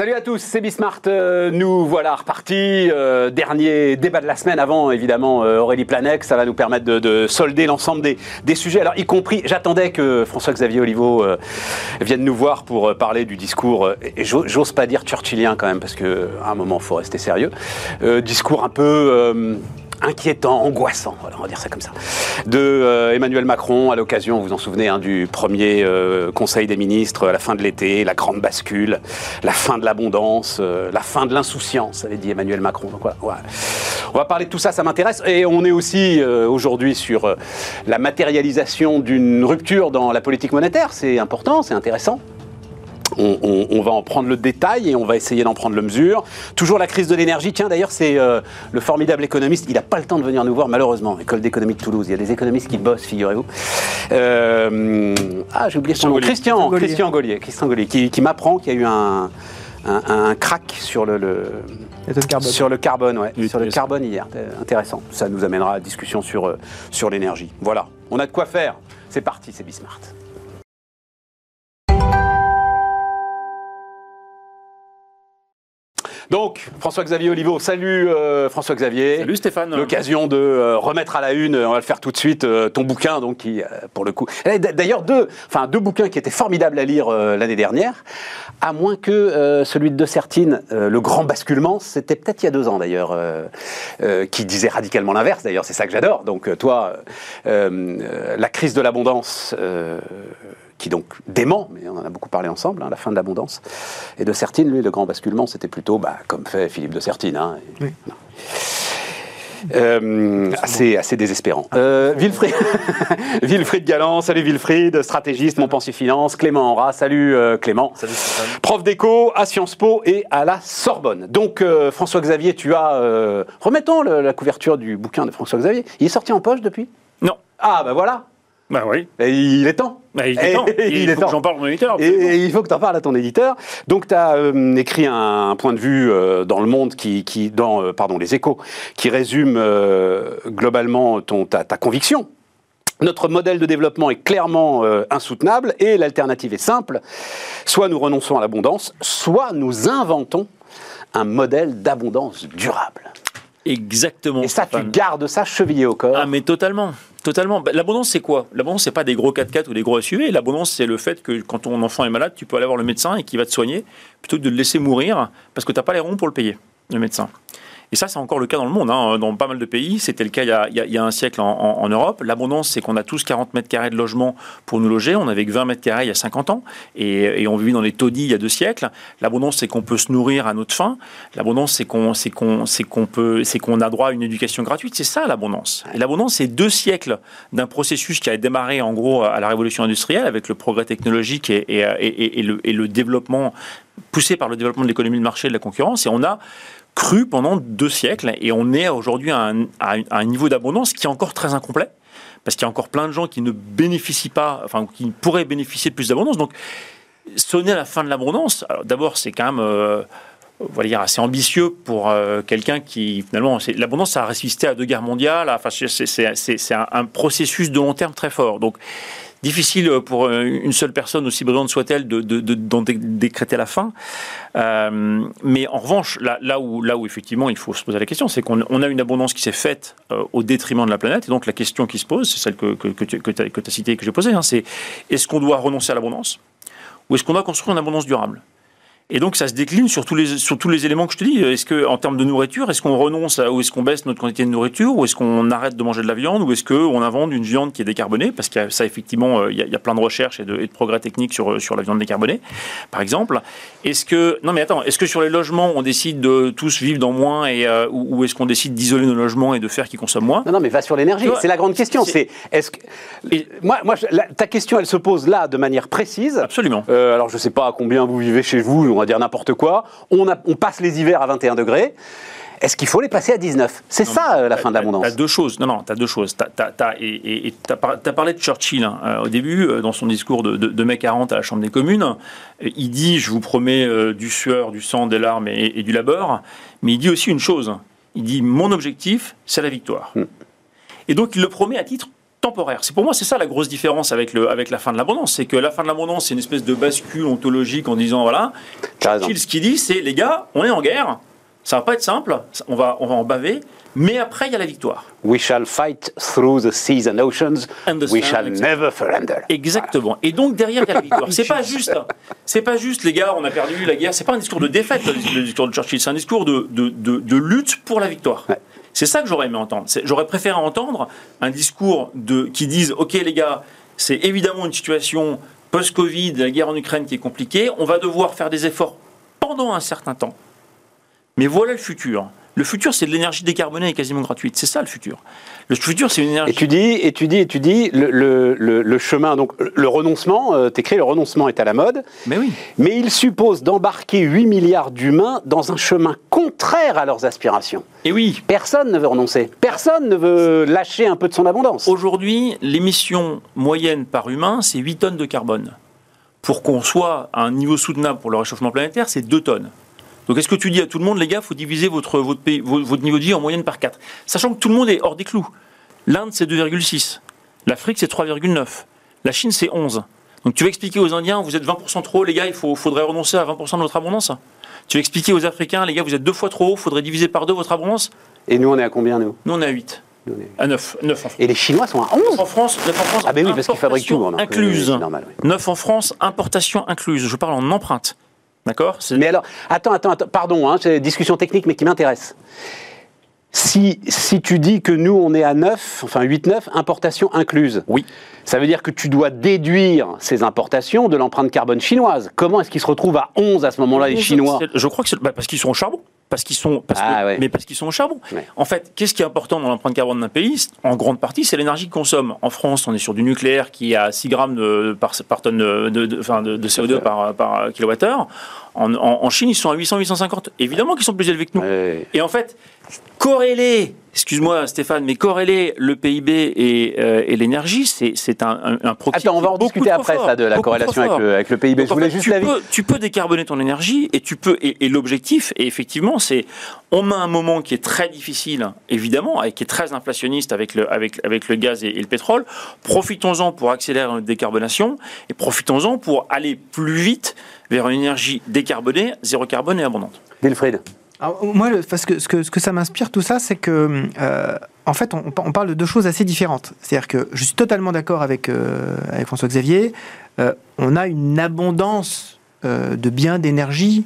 Salut à tous, c'est Bismart. Euh, nous voilà repartis. Euh, dernier débat de la semaine avant, évidemment, euh, Aurélie Planec. Ça va nous permettre de, solder l'ensemble des, sujets. Alors, y compris, j'attendais que François-Xavier Oliveau vienne nous voir pour parler du discours, et j'ose pas dire churchillien quand même, parce qu'à un moment, il faut rester sérieux. discours un peu inquiétant, angoissant, on va dire ça comme ça, de euh, Emmanuel Macron à l'occasion, vous vous en souvenez, hein, du premier euh, Conseil des ministres à la fin de l'été, la grande bascule, la fin de l'abondance, euh, la fin de l'insouciance, avait dit Emmanuel Macron. Donc On va parler de tout ça, ça m'intéresse. Et on est aussi aujourd'hui sur la matérialisation d'une rupture dans la politique monétaire. C'est important, c'est intéressant. On, va en prendre le détail et on va essayer d'en prendre le mesure. Toujours la crise de l'énergie. Tiens, d'ailleurs, c'est euh, le formidable économiste. Il n'a pas le temps de venir nous voir, malheureusement. École d'économie de Toulouse. Il y a des économistes qui bossent, figurez-vous. Euh, ah, j'ai oublié son nom. Christian, Christian Gaulier. Christian Gaulier, qui, m'apprend qu'il y a eu un, un, crack sur le, carbone. sur le carbone, ouais, sur le carbone hier. Intéressant. Ça nous amènera à la discussion sur, euh, sur l'énergie. Voilà. On a de quoi faire. C'est parti, c'est Bismart. Donc, François-Xavier Oliveau, salut euh, François-Xavier. Salut Stéphane. L'occasion de euh, remettre à la une, on va le faire tout de suite, euh, ton bouquin, donc qui, pour le coup, eh, d'ailleurs deux, enfin deux bouquins qui étaient formidables à lire l'année dernière, à moins que celui de De Sertine, le grand basculement, c'était peut-être il y a deux ans d'ailleurs, qui disait radicalement l'inverse. D'ailleurs, c'est ça que j'adore. Donc toi, la crise de l'abondance qui donc dément, mais on en a beaucoup parlé ensemble, hein, la fin de l'abondance. Et de Sertine, lui, le grand basculement, c'était plutôt bah, comme fait Philippe de Sertine. Hein, euh, assez, assez désespérant. Euh, Wilfried, Wilfried Galland, salut Wilfried, stratégiste, Montpensier Finance, Clément Henra, salut euh, Clément. Salut Prof d'éco à Sciences Po et à la Sorbonne. Donc euh, François-Xavier, tu as... Euh, remettons la couverture du bouquin de François-Xavier. Il est sorti en poche depuis? Non. Ah ben voilà bah oui. Et il est temps. Bah, il est temps. il, faut que j'en parle à mon éditeur. Et, il faut que tu en parles à ton éditeur. Donc tu as euh, écrit un, point de vue euh, dans le monde qui, qui dans euh, pardon les échos, qui résume globalement ton ta, ta, conviction. Notre modèle de développement est clairement insoutenable et l'alternative est simple. Soit nous renonçons à l'abondance, soit nous inventons un modèle d'abondance durable. Exactement. Et ça, tu gardes ça chevillé au corps. Ah, mais totalement. Totalement. Bah, l'abondance, c'est quoi? L'abondance, c'est pas des gros 4x4 ou des gros SUV. L'abondance, c'est le fait que quand ton enfant est malade, tu peux aller voir le médecin et qu'il va te soigner plutôt que de le laisser mourir parce que tu n'as pas les ronds pour le payer, le médecin. Et ça, c'est encore le cas dans le monde, hein, dans pas mal de pays. C'était le cas il y a, un siècle en, Europe. L'abondance, c'est qu'on a tous 40 mètres carrés de logement pour nous loger. On avait que 20 mètres carrés il y a 50 ans. Et, on vit dans les taudis il y a deux siècles. L'abondance, c'est qu'on peut se nourrir à notre faim. L'abondance, c'est qu'on a droit à une éducation gratuite. C'est ça l'abondance. Et l'abondance, c'est deux siècles d'un processus qui a démarré en gros à la révolution industrielle avec le progrès technologique et, le, le développement poussé par le développement de l'économie de marché et de la concurrence. Et on a cru pendant deux siècles et on est aujourd'hui à, un, niveau d'abondance qui est encore très incomplet parce qu'il y a encore plein de gens qui ne bénéficient pas, enfin qui pourraient bénéficier de plus d'abondance. Donc sonner à la fin de l'abondance, d'abord c'est quand même euh, dire, assez ambitieux pour euh, quelqu'un qui finalement l'abondance a résisté à deux guerres mondiales. Enfin c'est un, processus de long terme très fort. Donc difficile pour euh, une seule personne, aussi brillante soit-elle, de, d'en décréter la fin. Euh, mais en revanche, là, où, effectivement il faut se poser la question, c'est qu'on a une abondance qui s'est faite euh, au détriment de la planète. Et donc la question qui se pose, c'est celle que, que, que tu as citée et que j'ai posée, hein, c'est est-ce qu'on doit renoncer à l'abondance ou est-ce qu'on doit construire une abondance durable? Et donc ça se décline sur tous les, sur tous les éléments que je te dis. Est-ce que en termes de nourriture, est-ce qu'on renonce à, ou est-ce qu'on baisse notre quantité de nourriture, ou est-ce qu'on arrête de manger de la viande, ou est-ce qu'on invente une viande qui est décarbonée? Parce qu'il y a ça effectivement, euh, il y, a, plein de recherches et de, progrès techniques sur, sur la viande décarbonée, par exemple. Est-ce que non mais attends, est-ce que sur les logements on décide de tous vivre dans moins et euh, ou, est-ce qu'on décide d'isoler nos logements et de faire qu'ils consomment moins? Non non mais va sur l'énergie. C'est la grande question. C'est est-ce que moi moi ta question elle se pose là de manière précise. Absolument. Euh, alors je sais pas à combien vous vivez chez vous va dire n'importe quoi. On, passe les hivers à 21 degrés. Est-ce qu'il faut les passer à 19 C'est ça euh, la fin de l'abondance. Tu as deux choses. Non, non, tu as deux choses. tu as, parlé de Churchill hein. euh, au début, euh, dans son discours de, mai 40 à la Chambre des communes. Il dit Je vous promets du sueur, du sang, des larmes et, du labeur. Mais il dit aussi une chose. Il dit Mon objectif, c'est la victoire. Hmm. Et donc, il le promet à titre temporaire. C'est pour moi c'est ça la grosse différence avec le avec la fin de l'abondance, c'est que la fin de l'abondance c'est une espèce de bascule ontologique en disant voilà, Churchill ce qu'il dit c'est les gars, on est en guerre, ça va pas être simple, on va on va en baver, mais après il y a la victoire. We shall fight through the seas and oceans. We shall never surrender. Exactement. Et donc derrière il y a la victoire. C'est pas juste, c'est pas juste les gars, on a perdu la guerre. C'est pas un discours de défaite le discours de Churchill, c'est un discours de, de, de, lutte pour la victoire. C'est ça que j'aurais aimé entendre. J'aurais préféré entendre un discours qui dise Ok, les gars, c'est évidemment une situation post-Covid, la guerre en Ukraine qui est compliquée. On va devoir faire des efforts pendant un certain temps. Mais voilà le futur. Le futur, c'est de l'énergie décarbonée et quasiment gratuite. C'est ça le futur. Le futur, c'est une énergie. Et tu dis, et tu dis, et tu dis, le, le, le, chemin, donc le renoncement, euh, t'écris, le renoncement est à la mode. Mais oui. Mais il suppose d'embarquer 8 milliards d'humains dans un chemin contraire à leurs aspirations. Et oui. Personne ne veut renoncer. Personne ne veut lâcher un peu de son abondance. Aujourd'hui, l'émission moyenne par humain, c'est 8 tonnes de carbone. Pour qu'on soit à un niveau soutenable pour le réchauffement planétaire, c'est 2 tonnes. Donc est-ce que tu dis à tout le monde, les gars, il faut diviser votre, votre, votre niveau de vie en moyenne par 4 Sachant que tout le monde est hors des clous. L'Inde, c'est 2,6. L'Afrique, c'est 3,9. La Chine, c'est 11. Donc tu vas expliquer aux Indiens, vous êtes 20% trop, les gars, il faut, faudrait renoncer à 20% de votre abondance Tu vas expliquer aux Africains, les gars, vous êtes deux fois trop haut, il faudrait diviser par deux votre abondance Et nous, on est à combien, nous? Nous, on est à 8. À 9, 9 en France. Et les Chinois sont à 11 en France, 9 en France. Ah ben oui, parce qu'ils fabriquent tout. Incluse. 9 en France, importation incluse. Je parle en empreinte. D'accord Mais alors, attends, attends, attends pardon, hein, c'est une discussion technique, mais qui m'intéresse. Si, si tu dis que nous, on est à 9, enfin 8-9, importations incluses. Oui. Ça veut dire que tu dois déduire ces importations de l'empreinte carbone chinoise. Comment est-ce qu'ils se retrouvent à 11 à ce moment-là, les Chinois Je crois que c'est bah, parce qu'ils sont au charbon parce qu'ils sont, ah, mais parce qu'ils sont au charbon. En fait, qu'est-ce qui est important dans l'empreinte carbone d'un pays En grande partie, c'est l'énergie qu'ils consomment. En France, on est sur du nucléaire qui a 6 grammes de, par, tonne de, de, enfin de, CO2 par, par kilowattheure. En, en, Chine, ils sont à 800-850. Évidemment qu'ils sont plus élevés que nous. Et en fait, corréler, excuse-moi Stéphane, mais corréler le PIB euh, et, l'énergie, c'est un, un, Attends, on va en discuter après ça, de la corrélation avec le, PIB. Je voulais juste tu, peux, tu peux décarboner ton énergie et tu peux et, l'objectif, et effectivement, c'est on a un moment qui est très difficile, évidemment, et qui est très inflationniste avec le, avec, avec le gaz et, le pétrole. Profitons-en pour accélérer notre décarbonation et profitons-en pour aller plus vite vers une énergie décarbonée, zéro carbone et abondante. Wilfried moi, parce que, ce que, ça m'inspire tout ça, c'est que, euh, en fait, on, parle de deux choses assez différentes. C'est-à-dire que je suis totalement d'accord avec, euh, François-Xavier. Euh, on a une abondance de biens, d'énergie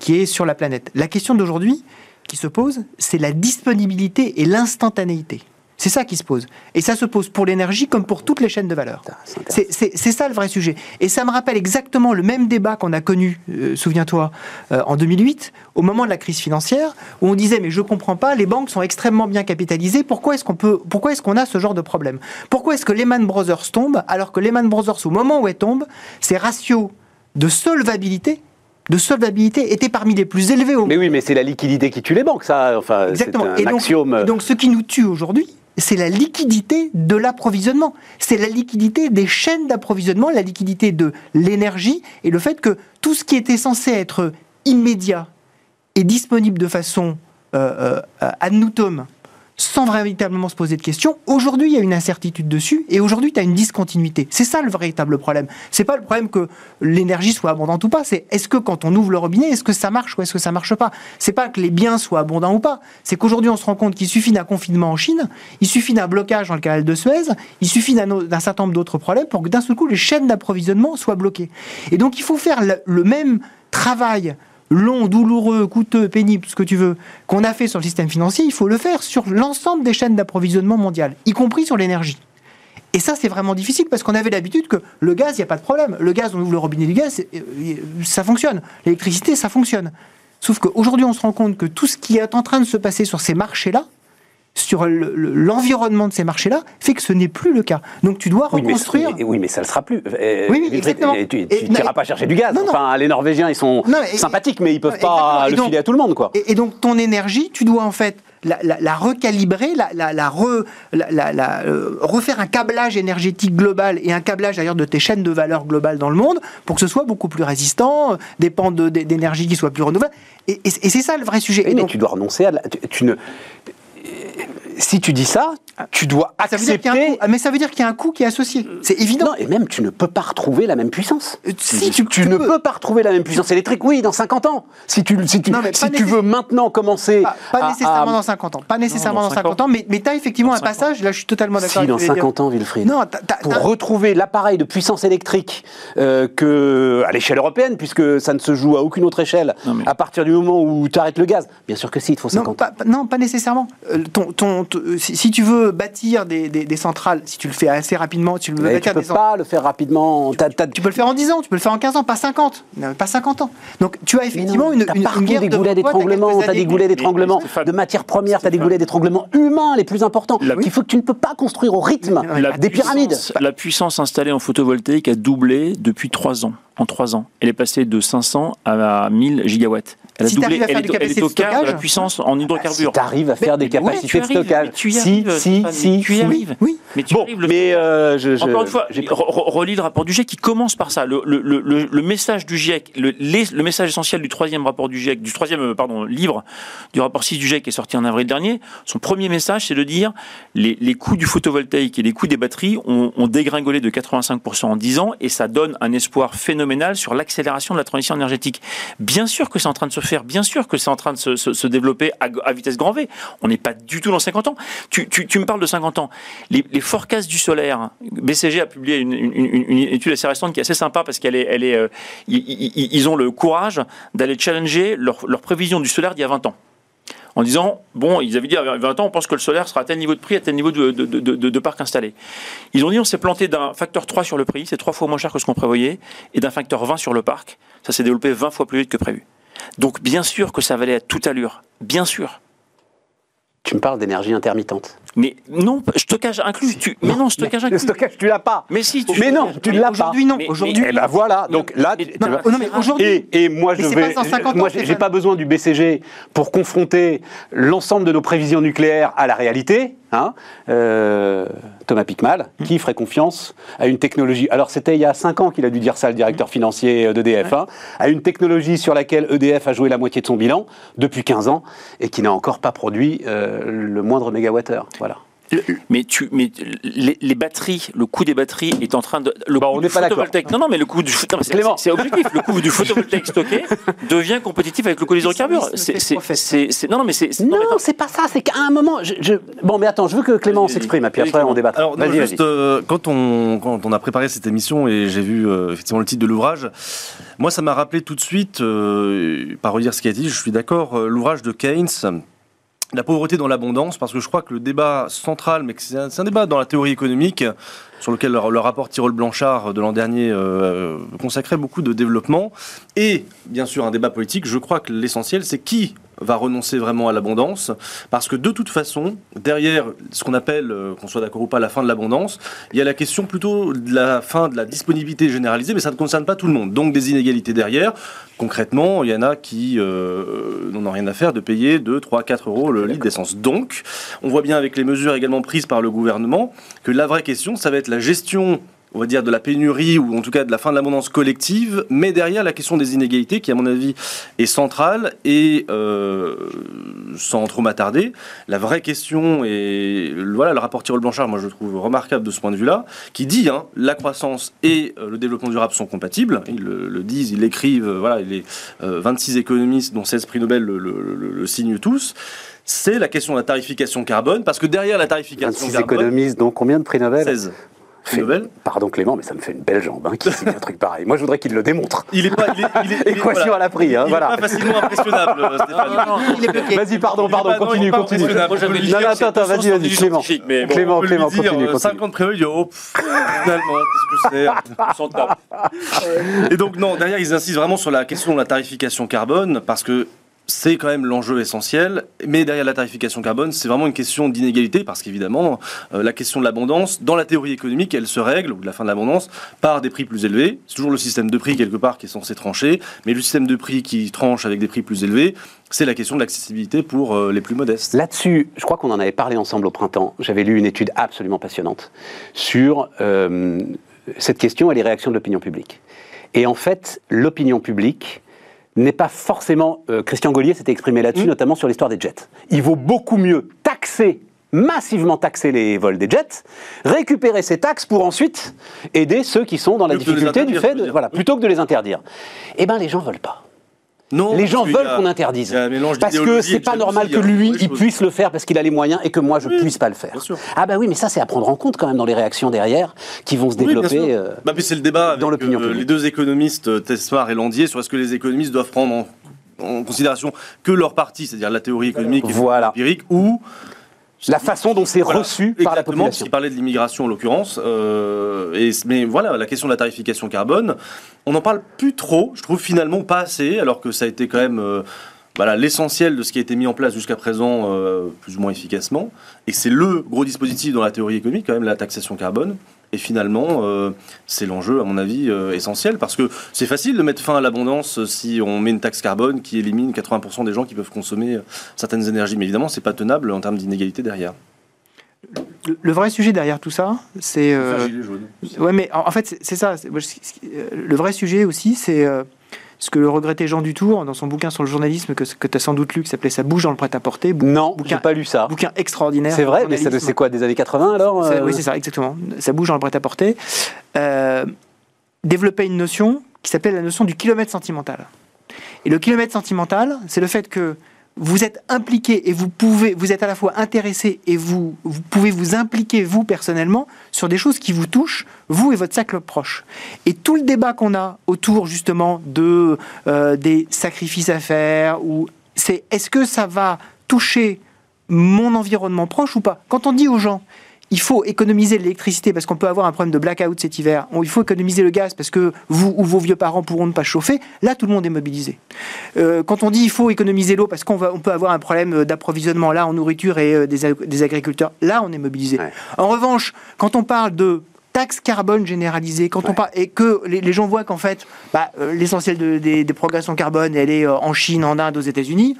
qui est sur la planète. La question d'aujourd'hui qui se pose, c'est la disponibilité et l'instantanéité. C'est ça qui se pose. Et ça se pose pour l'énergie comme pour toutes les chaînes de valeur. C'est ça le vrai sujet. Et ça me rappelle exactement le même débat qu'on a connu, euh, souviens-toi, euh, en 2008, au moment de la crise financière, où on disait mais je comprends pas, les banques sont extrêmement bien capitalisées. Pourquoi est-ce qu'on peut, pourquoi est-ce qu'on a ce genre de problème? Pourquoi est-ce que Lehman Brothers tombe alors que Lehman Brothers, au moment où elle tombe, ses ratios de solvabilité de solvabilité étaient parmi les plus élevés au monde. Mais oui, mais c'est la liquidité qui tue les banques, ça. Enfin, Exactement. Un et, donc, axiome. et donc, ce qui nous tue aujourd'hui, c'est la liquidité de l'approvisionnement. C'est la liquidité des chaînes d'approvisionnement, la liquidité de l'énergie et le fait que tout ce qui était censé être immédiat et disponible de façon euh, euh, ad nutum sans véritablement se poser de questions. Aujourd'hui, il y a une incertitude dessus et aujourd'hui, tu as une discontinuité. C'est ça le véritable problème. C'est pas le problème que l'énergie soit abondante ou pas, c'est est-ce que quand on ouvre le robinet, est-ce que ça marche ou est-ce que ça marche pas? C'est pas que les biens soient abondants ou pas, c'est qu'aujourd'hui, on se rend compte qu'il suffit d'un confinement en Chine, il suffit d'un blocage dans le canal de Suez, il suffit d'un certain nombre d'autres problèmes pour que d'un seul coup, les chaînes d'approvisionnement soient bloquées. Et donc, il faut faire le même travail long, douloureux, coûteux, pénible, ce que tu veux, qu'on a fait sur le système financier, il faut le faire sur l'ensemble des chaînes d'approvisionnement mondiales, y compris sur l'énergie. Et ça, c'est vraiment difficile parce qu'on avait l'habitude que le gaz, il n'y a pas de problème. Le gaz, on ouvre le robinet du gaz, euh, ça fonctionne. L'électricité, ça fonctionne. Sauf qu'aujourd'hui, on se rend compte que tout ce qui est en train de se passer sur ces marchés-là, sur l'environnement de ces marchés-là fait que ce n'est plus le cas. Donc tu dois reconstruire. oui, mais ça ne le sera plus. Euh, oui, exactement. Tu n'iras pas chercher du gaz. Enfin, les Norvégiens, ils sont sympathiques, mais ils ne peuvent pas le filer à tout le monde. Quoi. Et, donc ton énergie, tu dois en fait la, recalibrer, la, euh, refaire un câblage énergétique global et un câblage d'ailleurs de tes chaînes de valeur globales dans le monde pour que ce soit beaucoup plus résistant, euh, dépendre d'énergie qui soit plus renouvelable. Et, c'est ça le vrai sujet. mais tu dois renoncer à... tu ne si tu dis ça, tu dois Ah, ça veut dire qu'il y a un accepter. coût. Ah, mais ça veut dire qu'il y a un coût qui est associé. C'est évident. Non, et même tu ne peux pas retrouver la même puissance. Euh, si, tu- tu, tu ne peux. peux pas retrouver la même puissance électrique, oui, dans 50 ans. Si tu, si tu, Non, si tu veux maintenant commencer Pas, pas à- nécessairement à- dans 50 ans. Pas nécessairement dans dans 50 ans, mais, mais tu as effectivement un 50 passage, là je suis totalement d'accord Si, avec dans ce que vous voulez 50 ans, Wilfried. Non, pour retrouver l'appareil de puissance électrique euh, que à l'échelle européenne, puisque ça ne se joue à aucune autre échelle, Non, mais- à partir du moment où tu arrêtes le gaz. Bien sûr que si, il te faut Non 50 ans. pas- non, pas nécessairement. Euh, ton, ton- euh, si, si tu veux bâtir des, des- des centrales, si tu le fais assez rapidement, tu veux tu bâtir peux des pas le faire rapidement. Tu peux le faire en 10 ans, tu peux le faire en 15 ans, pas 50. Non, pas 50 ans. Donc tu as effectivement non, une, guerre des de goulets d'étranglement, quelques t'as des goulets d'étranglement de matières premières, t'as des Stéphane- goulets d'étranglement humains les plus importants. Qu'il faut que tu ne peux pas construire au rythme La des pyramides. puissance- La puissance installée en photovoltaïque a doublé depuis 3 ans. En 3 ans. Elle est passée de 500 à 1000 gigawatts. Elle a Si doublé. t'arrives à faire Elle des est, elle est capacités au de quart de la puissance en Si hydrocarbures. tu arrives à faire des capacités ouais, de stockage. tu y Si, arrives, si, Stéphane, si, tu y si. arrives. Oui. Mais tu Bon, arrives le mais euh, je, Encore une fois, relis le rapport du GIEC qui commence par ça. Le, le- le- le- le message du GIEC, le, les- le message essentiel du troisième rapport du GIEC, du troisième euh, pardon, livre du rapport 6 du GIEC qui est sorti en avril dernier, son premier message, c'est de dire les, les coûts du photovoltaïque et les coûts des batteries ont, ont dégringolé de 85% en 10 ans et ça donne un espoir phénoménal sur l'accélération de la transition énergétique. Bien sûr que c'est en train de se faire, bien sûr que c'est en train de se, développer à, vitesse grand V. On n'est pas du tout dans 50 ans. Tu, me parles de 50 ans. Les, les forecasts du solaire, BCG a publié une, étude assez récente qui est assez sympa parce qu'elle est, euh, ils, ont le courage d'aller challenger leur, leur prévision du solaire d'il y a 20 ans. En disant, bon, ils avaient dit à 20 ans, on pense que le solaire sera à tel niveau de prix, à tel niveau de- de parc installé. Ils ont dit, on s'est planté d'un facteur 3 sur le prix, c'est trois fois moins cher que ce qu'on prévoyait, et d'un facteur 20 sur le parc, ça s'est développé 20 fois plus vite que prévu. Donc, bien sûr que ça va aller à toute allure. Bien sûr. Tu me parles d'énergie intermittente. Mais non, stockage inclus. Tu... Mais non, stockage Le inclus. stockage, tu l'as pas. Mais si, tu Mais non, tu ne l'as pas. Aujourd'hui, non. Aujourd'hui, Eh ben voilà, donc là, tu- non, mais aujourd'hui, Et, et moi, je Mais vais. pas 150 moi, ans, j'ai pas besoin du BCG pour confronter l'ensemble de nos prévisions nucléaires à la réalité. Hein. Euh, Thomas Pickmal, Hum. qui ferait confiance à une technologie. Alors, c'était il y a 5 ans qu'il a dû dire ça, le directeur financier d'EDF. Hein, à une technologie sur laquelle EDF a joué la moitié de son bilan depuis 15 ans et qui n'a encore pas produit euh, le moindre mégawattheure. Voilà. Mais tu, mais les, les batteries, le coût des batteries est en train de. Le Bah, coût on du n'est pas d'accord. photovoltaïque. Non, non, mais le coût du c'est- Clément. c'est c'est objectif. Le coût du photovoltaïque stocké devient compétitif avec le coût des hydrocarbures. Pessimisme C'est, fait c'est, prophète. c'est- c'est- non, non, mais c'est. c'est- Non, c'est pas ça, c'est qu'à un moment. je- je- Bon, mais attends, je veux que Clément s'exprime, et puis après on débattra. Alors, non, juste, vas-y. euh, quand, on, quand on a préparé cette émission et j'ai vu euh, effectivement le titre de l'ouvrage, moi, ça m'a rappelé tout de suite, euh, par redire ce qui a été dit, je suis d'accord, euh, l'ouvrage de Keynes. La pauvreté dans l'abondance, parce que je crois que le débat central, mais c'est un, débat dans la théorie économique, sur lequel le, rapport Tirol-Blanchard de l'an dernier euh, consacrait beaucoup de développement, et bien sûr un débat politique, je crois que l'essentiel, c'est qui va renoncer vraiment à l'abondance, parce que de toute façon, derrière ce qu'on appelle, euh, qu'on soit d'accord ou pas, la fin de l'abondance, il y a la question plutôt de la fin de la disponibilité généralisée, mais ça ne concerne pas tout le monde. Donc des inégalités derrière. Concrètement, il y en a qui euh, n'en ont rien à faire de payer 2, 3, 4 euros le litre d'essence. Donc, on voit bien avec les mesures également prises par le gouvernement que la vraie question, ça va être la gestion on va dire de la pénurie ou en tout cas de la fin de l'abondance collective, mais derrière la question des inégalités qui à mon avis est centrale et euh, sans trop m'attarder, la vraie question et voilà le rapport Tirol Blanchard, moi je le trouve remarquable de ce point de vue-là, qui dit hein, la croissance et euh, le développement durable sont compatibles. Ils le, le disent, ils l'écrivent. euh, voilà, les euh, 26 économistes, dont 16 prix Nobel, le, le- le- le signent tous. C'est la question de la tarification carbone, parce que derrière la tarification 26 carbone, économistes, donc combien de prix Nobel? 16 prix Fait- Nobel. Pardon Clément, mais ça me fait une belle jambe hein, qui signe un truc pareil. Moi, je voudrais qu'il le démontre. Il est pas, il est, il est- il est- Équation voilà. à la prix, hein, Il est voilà. pas facilement impressionnable, euh, Stéphane. Est. Vas-y, pardon, est pardon, pas- non, continue, est continue. Non, attends, attends, vas-y, vas-y, Clément. Mais bon, Clément, Clément, dire, continue, euh, continue. 50 prévus, il dit, oh, pff, finalement, qu'est-ce que c'est on s'en tape. Et donc, non, derrière, ils insistent vraiment sur la question de la tarification carbone, parce que c'est quand même l'enjeu essentiel. Mais derrière la tarification carbone, c'est vraiment une question d'inégalité, parce qu'évidemment, euh, la question de l'abondance, dans la théorie économique, elle se règle, ou de la fin de l'abondance, par des prix plus élevés. C'est toujours le système de prix, quelque part, qui est censé trancher. Mais le système de prix qui tranche avec des prix plus élevés, c'est la question de l'accessibilité pour euh, les plus modestes. Là-dessus, je crois qu'on en avait parlé ensemble au printemps. J'avais lu une étude absolument passionnante sur euh, cette question et les réactions de l'opinion publique. Et en fait, l'opinion publique n'est pas forcément. euh, Christian Gaulier s'était exprimé là-dessus, Mm. notamment sur l'histoire des jets. Il vaut beaucoup mieux taxer massivement taxer les vols des jets, récupérer ces taxes pour ensuite aider ceux qui sont dans la difficulté du fait de, voilà, dire. plutôt que de les interdire. Eh ben les gens veulent pas. Non, Les gens veulent qu'on interdise. Parce que c'est pas normal que hein. lui, Oui, il puisse le faire parce qu'il a les moyens et que moi, je Oui, puisse pas le faire. Ah bah oui, mais ça, c'est à prendre en compte quand même dans les réactions derrière qui vont se Oui, développer. sûr. euh, Bah, c'est le débat dans l'opinion euh, publique. les deux économistes, euh, Tesmar et Landier, sur est-ce que les économistes doivent prendre en, en considération que leur partie, c'est-à-dire la théorie économique et Voilà. empirique, ou la façon dont c'est Voilà, reçu par la population. Il parlait de l'immigration en l'occurrence. euh, et, mais voilà, la question de la tarification carbone, on n'en parle plus trop, je trouve finalement pas assez, alors que ça a été quand même euh, voilà, l'essentiel de ce qui a été mis en place jusqu'à présent, euh, plus ou moins efficacement. Et c'est le gros dispositif dans la théorie économique, quand même, la taxation carbone. Et finalement, euh, c'est l'enjeu, à mon avis, euh, essentiel, parce que c'est facile de mettre fin à l'abondance euh, si on met une taxe carbone qui élimine 80% des gens qui peuvent consommer certaines énergies. Mais évidemment, c'est pas tenable en termes d'inégalité derrière. Le, le vrai sujet derrière tout ça, c'est. euh, Enfin. Ouais, mais en, en fait, c'est- ça. Le vrai sujet aussi, c'est euh, ce que le regrettait Jean Dutour dans son bouquin sur le journalisme que, que tu as sans doute lu, qui s'appelait Ça bouge dans le prêt-à-porter. Bou- Non, bouquin- j'ai pas lu ça. Bouquin extraordinaire. C'est vrai, mais c'est quoi, des années 80 alors euh Oui, c'est ça, exactement. Ça bouge dans le prêt-à-porter. Euh, développer une notion qui s'appelle la notion du kilomètre sentimental. Et le kilomètre sentimental, c'est le fait que vous êtes impliqué et vous pouvez, vous êtes à la fois intéressé et vous, pouvez vous impliquer vous personnellement sur des choses qui vous touchent, vous et votre cercle proche. Et tout le débat qu'on a autour justement de euh, des sacrifices à faire ou c'est est-ce que ça va toucher mon environnement proche ou pas? Quand on dit aux gens il faut économiser l'électricité parce qu'on peut avoir un problème de blackout cet hiver. Il faut économiser le gaz parce que vous ou vos vieux parents pourront ne pas chauffer. Là, tout le monde est mobilisé. Euh, quand on dit il faut économiser l'eau parce qu'on on peut avoir un problème d'approvisionnement là en nourriture et euh, des, ag- des agriculteurs, là, on est mobilisé. Ouais. En revanche, quand on parle de taxe carbone généralisée, quand on parle et que les, les gens voient qu'en fait, bah, euh, l'essentiel de- des, des progressions carbone, elle est euh, en Chine, en Inde, aux États-Unis,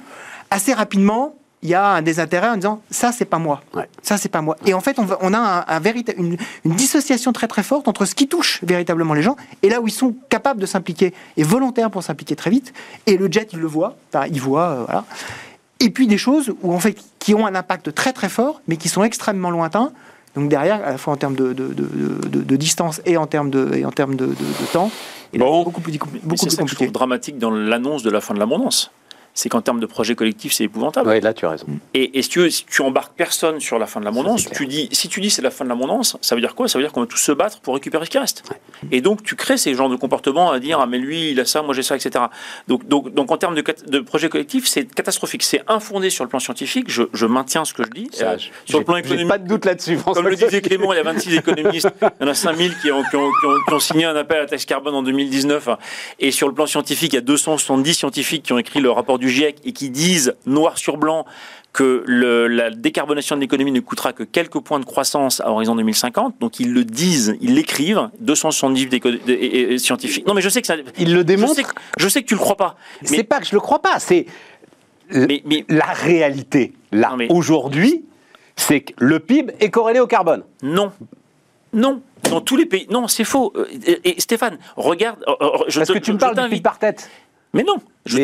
assez rapidement, il y a un désintérêt en disant ça, c'est pas moi. Ouais. Ça, c'est pas moi. Et en fait, on, va- on a un, un véritable- une, une dissociation très très forte entre ce qui touche véritablement les gens et là où ils sont capables de s'impliquer et volontaires pour s'impliquer très vite. Et le jet, il le voit, Enfin, il voit, euh, voilà. Et puis des choses où en fait qui ont un impact très très fort, mais qui sont extrêmement lointains. Donc derrière, à la fois en termes de, de, de- de- de distance et en termes de, et en termes de, de- de temps, et là, Bon. beaucoup plus, beaucoup plus c'est ça que je compliqué. trouve dramatique dans l'annonce de la fin de l'abondance. C'est qu'en termes de projet collectif, c'est épouvantable. Ouais, là, tu as raison. Et, et si, tu veux, si tu embarques personne sur la fin de l'abondance, tu dis, si tu dis c'est la fin de l'abondance, ça veut dire quoi? Ça veut dire qu'on va tous se battre pour récupérer ce qui reste. Et donc tu crées ces genres de comportements à dire ah mais lui il a ça, moi j'ai ça, etc. Donc donc donc en termes de, projet collectif, c'est catastrophique, c'est infondé sur le plan scientifique. Je, je maintiens ce que je dis. Ça, Euh, sur le plan économique, pas de doute là-dessus, comme le disait Clément, il y a 26 économistes, il y en a 5000 qui ont, qui, ont, qui, ont, qui ont signé un appel à la taxe carbone en 2019. Et sur le plan scientifique, il y a 270 scientifiques qui ont écrit le rapport du GIEC et qui disent noir sur blanc que le- la décarbonation de l'économie ne coûtera que quelques points de croissance à horizon 2050. Donc ils le disent, ils l'écrivent, 270 d'éco- de- et- et- scientifiques. Non mais je sais que ça... Il le Je démontre. sais, que- je sais que tu le crois pas. C'est Mais, pas que je le crois pas, c'est mais, mais la réalité. Là, mais- aujourd'hui, c'est que le PIB est corrélé au carbone. Non. Non. Dans tous les pays. Non, c'est faux. Euh, Et, et Stéphane, regarde. euh, euh, je Parce te- que tu me parles du PIB par tête. Mais non, je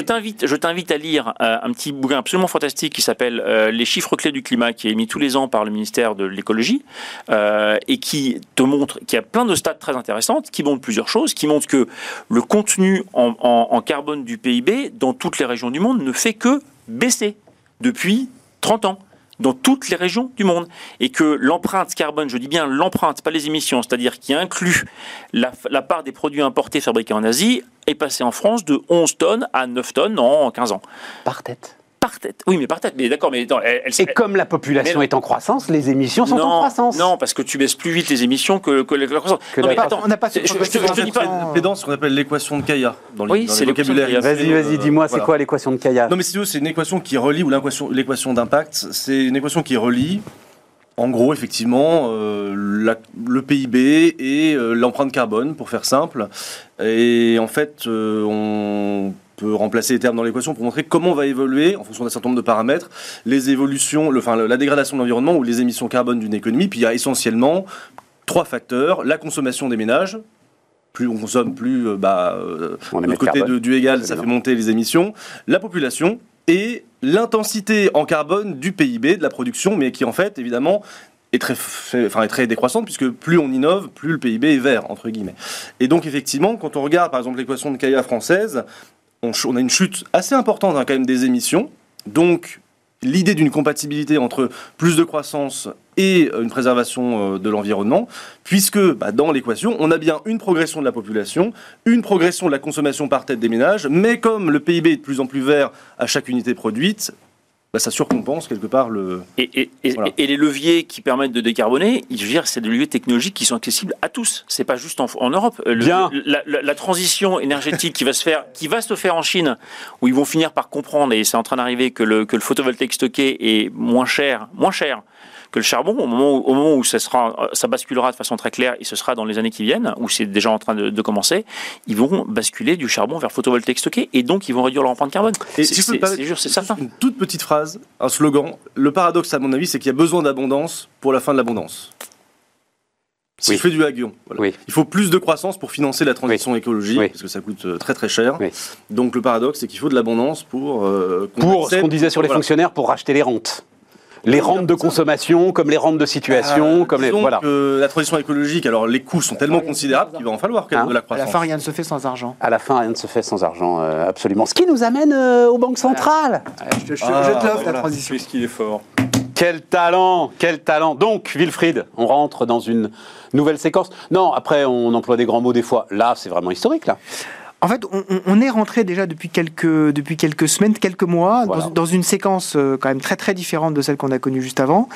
t'invite- je à lire euh, un petit bouquin absolument fantastique qui s'appelle euh, Les chiffres clés du climat, qui est émis tous les ans par le ministère de l'écologie euh, et qui te montre, qui a plein de stats très intéressantes, qui montrent plusieurs choses, qui montrent que le contenu en, en- en carbone du PIB dans toutes les régions du monde ne fait que baisser depuis 30 ans dans toutes les régions du monde et que l'empreinte carbone, je dis bien l'empreinte, pas les émissions, c'est-à-dire qui inclut la, la part des produits importés fabriqués en Asie, est passée en France de 11 tonnes à 9 tonnes en 15 ans. Par tête. Par tête. Oui, mais par tête. Mais d'accord, mais attends, elle, elle- Et comme la population Mais- est en croissance, les émissions sont en croissance. non, parce que tu baisses plus vite les émissions que, que la croissance. Que non, la mais attends, On n'a pas je, je- je te- je te dis pas. Plaidant ce qu'on appelle l'équation de Kaya dans, Oui, dans c'est les l'équation de vocabulaires. Kaya. Vas-y, vas-y, Euh, dis-moi, c'est voilà. quoi l'équation de Kaya? Non, mais si tu veux, c'est une équation qui relie, ou l'équation l'équation d'impact, c'est une équation qui relie, en gros, effectivement, euh, la- le PIB et euh, l'empreinte carbone, pour faire simple. Et en fait, euh, on peut remplacer les termes dans l'équation pour montrer comment va évoluer, en fonction d'un certain nombre de paramètres, les évolutions, le, enfin, la dégradation de l'environnement ou les émissions carbone d'une économie. Puis il y a essentiellement trois facteurs. La consommation des ménages. Plus on consomme, plus bah, On de côté de- du égal, ça fait monter les émissions. La population et l'intensité en carbone du PIB, de la production, mais qui en fait, évidemment, est très, enfin, est très décroissante, puisque plus on innove, plus le PIB est vert, entre guillemets. Et donc, effectivement, quand on regarde, par exemple, l'équation de Kaya française, on, a une chute assez importante hein, quand même des émissions. Donc, l'idée d'une compatibilité entre plus de croissance et une préservation euh, de l'environnement, puisque bah, dans l'équation, on a bien une progression de la population, une progression de la consommation par tête des ménages, mais comme le PIB est de plus en plus vert à chaque unité produite, bah, ça surcompense quelque part le. Et, les leviers qui permettent de décarboner, je veux dire, c'est des leviers technologiques qui sont accessibles à tous. C'est pas juste en, Europe. Bien. La, transition énergétique qui va se faire, qui va se faire en Chine, où ils vont finir par comprendre, et c'est en train d'arriver que le, que le photovoltaïque stocké est moins cher, moins cher que le charbon, au moment où, au moment où ça, sera, ça basculera de façon très claire, et ce sera dans les années qui viennent, où c'est déjà en train de, commencer, ils vont basculer du charbon vers photovoltaïque stocké, et donc ils vont réduire leur empreinte carbone. Et c'est c'est certain. Une toute petite phrase, un slogan. Le paradoxe, à mon avis, c'est qu'il y a besoin d'abondance pour la fin de l'abondance. Si je fais du haguion, il faut plus de croissance pour financer la transition écologique, parce que ça coûte euh, très très cher. Donc le paradoxe, c'est qu'il faut de l'abondance pour... Euh, pour ce qu'on disait sur les fonctionnaires, pour racheter les rentes les rentes de consommation, comme les rentes de situation, ah, comme les voilà. Que la transition écologique, alors les coûts sont tellement considérables qu'il va en falloir hein de la croissance. À la fin, rien ne se fait sans argent. À la fin, rien ne se fait sans argent, euh, absolument. Ce qui nous amène euh, aux banques centrales. Je, je, ah, te l'offre la transition. qu'il est fort. Quel talent, quel talent. Donc, Wilfried, on rentre dans une nouvelle séquence. Non, après, on emploie des grands mots des fois. Là, c'est vraiment historique, là. En fait, on, est rentré déjà depuis quelques, depuis quelques semaines, quelques mois, dans, une séquence euh, quand même très très différente de celle qu'on a connue juste avant.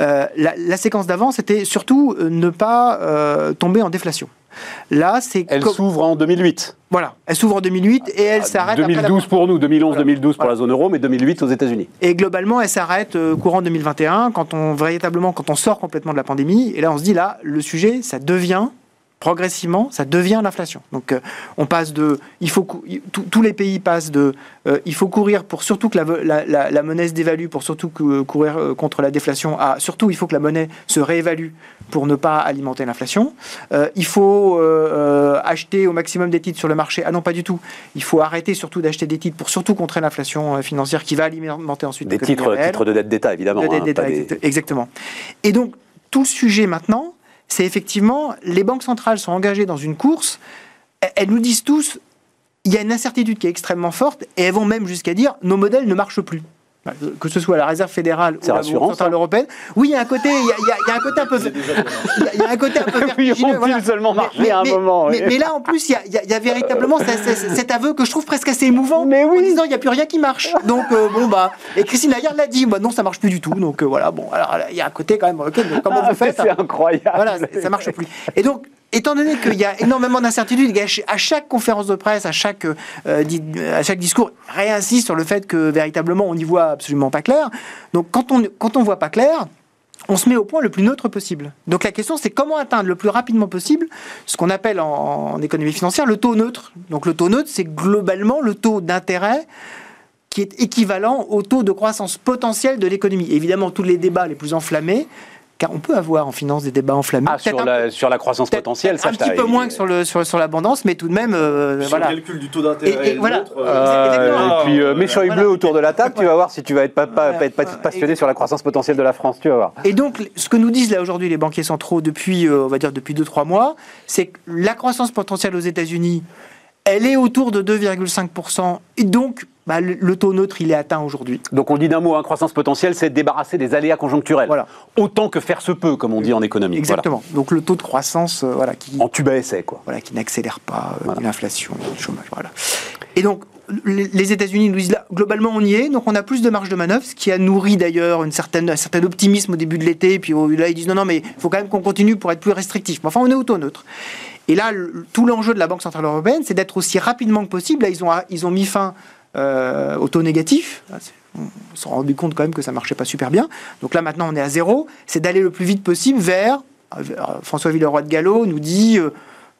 Euh, la, séquence d'avant, c'était surtout euh, ne pas tomber en déflation. Là, c'est elle s'ouvre en 2008. Voilà, elle s'ouvre en 2008 et elle s'arrête. 2012 pour nous, 2011-2012 pour la zone euro, mais 2008 aux États-Unis. Et globalement, elle s'arrête courant 2021 quand on véritablement quand on sort complètement de la pandémie. Et là, on se dit là, le sujet, ça devient progressivement, ça devient l'inflation. Donc, euh, on passe de, il faut tous les pays passent de, euh, il faut courir pour surtout que la, monnaie se dévalue, pour surtout courir euh, contre la déflation, à surtout il faut que la monnaie se réévalue pour ne pas alimenter l'inflation. il faut acheter au maximum des titres sur le marché. Ah non, pas du tout. Il faut arrêter surtout d'acheter des titres pour surtout contrer l'inflation financière qui va alimenter ensuite des titres, titres de dette d'État évidemment. De dette hein, d'État, exactement. Et donc tout le sujet maintenant, c'est effectivement, les banques centrales sont engagées dans une course, elles nous disent tous, il y a une incertitude qui est extrêmement forte, et elles vont même jusqu'à dire, nos modèles ne marchent plus que ce soit la réserve fédérale ou la Banque centrale européenne. Oui, il y a un côté, il y a, un côté un peu, il y a un côté un peu oui, on seulement marcher mais, à un moment. Mais, là, en plus, il y a, véritablement cet aveu que je trouve presque assez émouvant, mais oui. en disant il n'y a plus rien qui marche. Donc euh, bon bah, et Christine Lagarde l'a dit, bah, non, ça marche plus du tout. Donc euh, voilà, bon, alors il y a un côté quand même, comment vous faites C'est incroyable. Voilà, ça marche plus. Et donc étant donné qu'il y a énormément d'incertitudes, à chaque conférence de presse, à chaque, euh, à chaque discours, réinsiste sur le fait que véritablement on n'y voit absolument pas clair. Donc quand on quand on voit pas clair, on se met au point le plus neutre possible. Donc la question, c'est comment atteindre le plus rapidement possible ce qu'on appelle en, économie financière le taux neutre. Donc le taux neutre, c'est globalement le taux d'intérêt qui est équivalent au taux de croissance potentielle de l'économie. Évidemment, tous les débats les plus enflammés car on peut avoir en finance des débats enflammés. Ah, sur, la, sur, la, croissance potentielle, ça Un petit peu moins que sur, le, sur, sur l'abondance, mais tout de même. Euh, sur voilà. le calcul du taux d'intérêt. Et, voilà. Euh, euh, et puis, euh, mets bleu autour de la table, tu vas voir si tu vas être, pas, pas, être passionné sur la croissance potentielle de la France, tu vas voir. Et donc, ce que nous disent là aujourd'hui les banquiers centraux depuis, on va dire, depuis 2-3 mois, c'est que la croissance potentielle aux États-Unis, elle est autour de 2,5%. Et donc, bah, le, taux neutre, il est atteint aujourd'hui. Donc on dit d'un mot, hein, croissance potentielle, c'est débarrasser des aléas conjoncturels. Voilà. Autant que faire se peut, comme on dit en économie. Exactement. Donc le taux de croissance, euh, voilà, qui... En tube à essai, quoi. Voilà, qui n'accélère pas euh, l'inflation, le chômage, voilà. Et donc, les États-Unis nous disent là, globalement, on y est, donc on a plus de marge de manœuvre, ce qui a nourri d'ailleurs une certaine, un certain optimisme au début de l'été. Puis oh, là, ils disent non, non, mais il faut quand même qu'on continue pour être plus restrictif. Mais enfin, on est au taux neutre. Et là, tout l'enjeu de la Banque Centrale Européenne, c'est d'être aussi rapidement que possible. Là, ils ont, ils ont mis fin euh, au taux négatif. On s'est rendu compte quand même que ça marchait pas super bien. Donc là maintenant on est à zéro. C'est d'aller le plus vite possible vers. Euh, François Villeroy de Gallo nous dit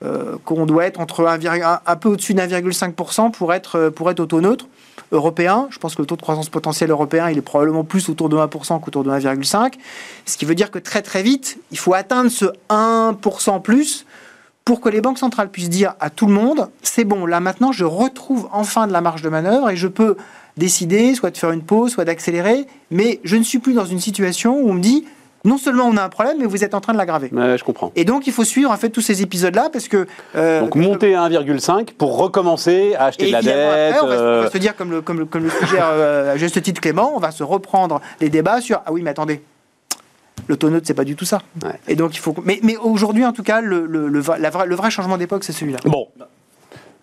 euh, qu'on doit être entre un, peu au-dessus d'1,5% pour être, pour être au taux neutre européen. Je pense que le taux de croissance potentielle européen, il est probablement plus autour de 1% qu'autour de 1,5%. Ce qui veut dire que très très vite, il faut atteindre ce 1% plus pour que les banques centrales puissent dire à tout le monde, c'est bon, là maintenant je retrouve enfin de la marge de manœuvre et je peux décider soit de faire une pause, soit d'accélérer, mais je ne suis plus dans une situation où on me dit non seulement on a un problème, mais vous êtes en train de l'aggraver. Ouais, je comprends. Et donc il faut suivre en fait tous ces épisodes-là parce que euh, Donc monter à 1,5 pour recommencer à acheter de la dette. après, on, va, on va euh, se dire comme le, comme le, comme le suggère euh, à juste titre Clément, on va se reprendre les débats sur ah oui mais attendez. L'autoneutre, c'est pas du tout ça. Ouais. Et donc, il faut. Mais, mais aujourd'hui, en tout cas, le, le, le, vrai- la vraie- le vrai changement d'époque, c'est celui-là. Bon.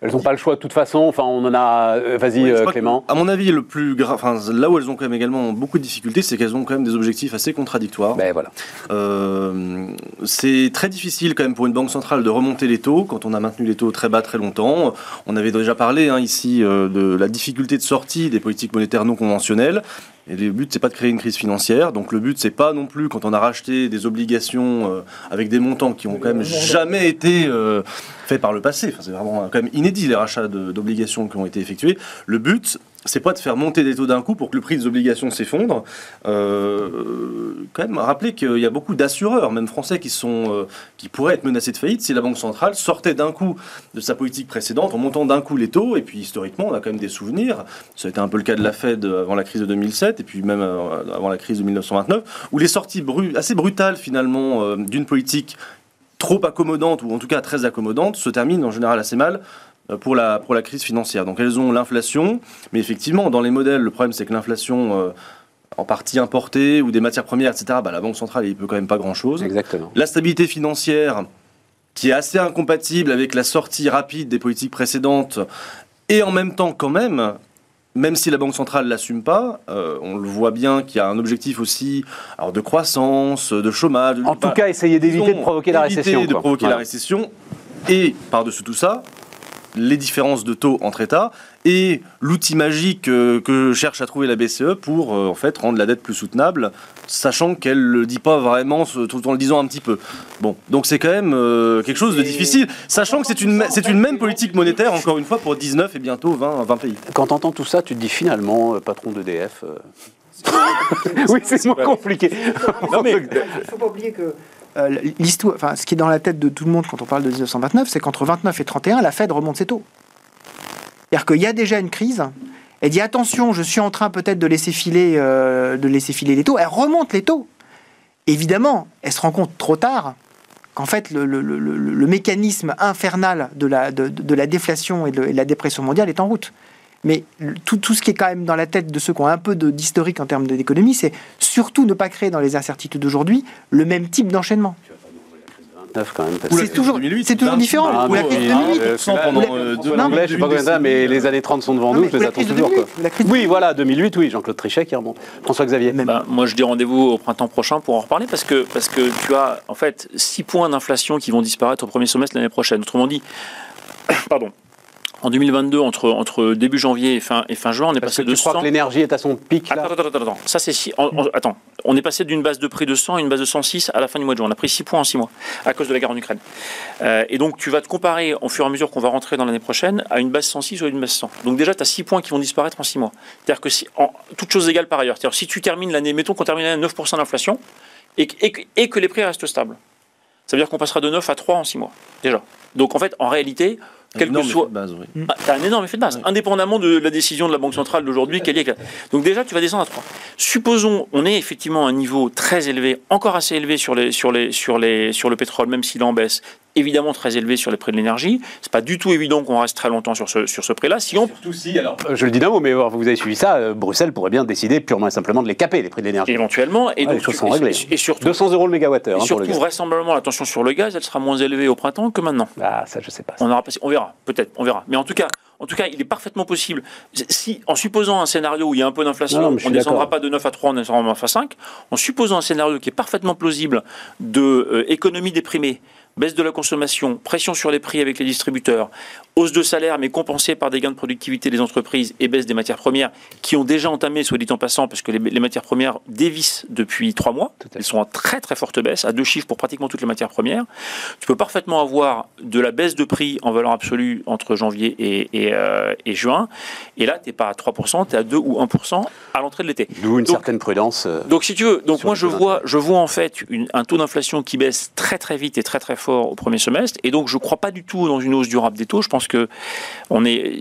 Elles n'ont pas le choix de toute façon. Enfin, on en a. euh, Vas-y, Oui, euh, que, Clément. à mon avis, le plus grave, enfin, là où elles ont quand même également beaucoup de difficultés, c'est qu'elles ont quand même des objectifs assez contradictoires. Ben voilà. Euh, c'est très difficile quand même pour une banque centrale de remonter les taux quand on a maintenu les taux très bas très longtemps. On avait déjà parlé hein, ici de la difficulté de sortie des politiques monétaires non conventionnelles. Et le but, c'est pas de créer une crise financière. Donc le but, c'est pas non plus quand on a racheté des obligations euh, avec des montants qui ont quand même jamais été euh, faits par le passé. C'est vraiment euh, quand même inédit les rachats d'obligations qui ont été effectués. Le but, c'est pas de faire monter des taux d'un coup pour que le prix des obligations s'effondre. Euh, quand même, rappeler qu'il y a beaucoup d'assureurs, même français, qui, sont, euh, qui pourraient être menacés de faillite si la Banque centrale sortait d'un coup de sa politique précédente en montant d'un coup les taux. Et puis historiquement, on a quand même des souvenirs. Ça a été un peu le cas de la Fed avant la crise de 2007 et puis même euh, avant la crise de 1929, où les sorties assez brutales finalement d'une politique trop accommodante, ou en tout cas très accommodante, se terminent en général assez mal pour la, pour la crise financière. Donc elles ont l'inflation, mais effectivement, dans les modèles, le problème c'est que l'inflation, euh, en partie importée, ou des matières premières, etc., bah, la Banque centrale, il peut quand même pas grand-chose. Exactement. La stabilité financière, qui est assez incompatible avec la sortie rapide des politiques précédentes, et en même temps quand même, même si la Banque centrale l'assume pas, euh, on le voit bien qu'il y a un objectif aussi alors de croissance, de chômage. En tout bah, cas, essayer d'éviter de provoquer la récession. de quoi. provoquer Voilà. la récession. Et par-dessus tout ça, les différences de taux entre États et l'outil magique euh, que cherche à trouver la BCE pour euh, en fait rendre la dette plus soutenable, sachant qu'elle ne le dit pas vraiment ce- tout en le disant un petit peu. Bon, donc c'est quand même euh, quelque chose de difficile, sachant que c'est une, c'est une même politique monétaire, encore une fois, pour 19 et bientôt 20, 20 pays. Quand tu entends tout ça, tu te dis finalement, patron d'EDF. oui, c'est moins compliqué. Non, mais Il ne faut pas oublier que euh, l'histoire, enfin, ce qui est dans la tête de tout le monde quand on parle de 1929, c'est qu'entre 29 et 31, la Fed remonte ses taux. C'est-à-dire qu'il y a déjà une crise. Elle dit attention, je suis en train peut-être de laisser filer, euh, de laisser filer les taux. Elle remonte les taux. Évidemment, elle se rend compte trop tard qu'en fait le, mécanisme infernal de la, de, de la déflation et de, et de la dépression mondiale est en route. Mais tout, tout ce qui est quand même dans la tête de ceux qui ont un peu de- d'historique en termes d'économie, c'est surtout ne pas créer dans les incertitudes d'aujourd'hui le même type d'enchaînement. C'est toujours- de 2008, c'est toujours différent. Ah, Ou la crise de mais, 2008. euh, Sans là, pendant, les- euh, deux- en anglais, je sais pas combien de temps, mais les années 30 sont devant Non, nous, mais je les attends toujours. quoi. 2008, la crise de Oui, voilà, 2008, oui, Jean-Claude Trichet qui remonte. François-Xavier. Même- Ben, moi, je dis rendez-vous au printemps prochain pour en reparler parce que, parce que tu as en fait 6 points d'inflation qui vont disparaître au premier semestre l'année prochaine. Autrement dit, pardon, en 2022, entre, entre début janvier et fin, et fin juin, on est Parce passé que de tu crois 100. que l'énergie est à son pic là Attends, attends, attends, attends. Ça, c'est si- en- attends. On est passé d'une base de prix de 100 à une base de 106 à la fin du mois de juin. On a pris 6 points en 6 mois à cause de la guerre en Ukraine. Euh, et donc, tu vas te comparer au fur et à mesure qu'on va rentrer dans l'année prochaine à une base 106 ou à une base 100. Donc, déjà, tu as 6 points qui vont disparaître en 6 mois. C'est-à-dire que si, en toutes choses égales par ailleurs, c'est-à-dire si tu termines l'année, mettons qu'on termine l'année à 9% d'inflation et, et, et que les prix restent stables, ça veut dire qu'on passera de 9 à 3 en 6 mois, déjà. Donc, en fait, en réalité, quel que soit. base, oui. Ah, T'as un énorme effet de base, indépendamment de la décision de la Banque centrale d'aujourd'hui, qu'elle y est. Donc déjà, tu vas descendre à 3. Supposons, on est effectivement à un niveau très élevé, encore assez élevé sur, les, sur, les, sur, les, sur le pétrole, même s'il en baisse, évidemment très élevé sur les prix de l'énergie. C'est pas du tout évident qu'on reste très longtemps sur ce, sur ce prix-là. Si on, Surtout si, alors. euh, Je le dis d'un mot, mais vous avez suivi ça, euh, Bruxelles pourrait bien décider purement et simplement de les caper, les prix de l'énergie. éventuellement, et, Ouais, donc, les choses sont et- réglées. et surtout, 200 euros le mégawattheure et hein, pour le surtout vraisemblablement, la tension sur le gaz, elle sera moins élevée au printemps que maintenant. Ah, ça, je sais pas. On aura passé, on verra, peut-être, on verra. Mais en tout cas, en tout cas, il est parfaitement possible. Si, en supposant un scénario où il y a un peu d'inflation, on ne descendra pas de 9 à 3, on descendra de 9 à 5. En supposant un scénario qui est parfaitement plausible de euh, économie déprimée, baisse de la consommation, pression sur les prix avec les distributeurs, hausse de salaire mais compensée par des gains de productivité des entreprises et baisse des matières premières qui ont déjà entamé, soit dit en passant, parce que les, les matières premières dévissent depuis trois mois. Elles sont en très très forte baisse, à deux chiffres pour pratiquement toutes les matières premières. Tu peux parfaitement avoir de la baisse de prix en valeur absolue entre janvier et, et, euh, et juin. Et là, tu n'es pas à 3%, tu es à 2 ou 1% à l'entrée de l'été. D'où une Donc- certaine prudence. euh, Donc, si tu veux, donc moi je vois, je vois en fait une- un taux d'inflation qui baisse très très vite et très très fort au premier semestre, et donc je ne crois pas du tout dans une hausse durable des taux. Je pense que on est,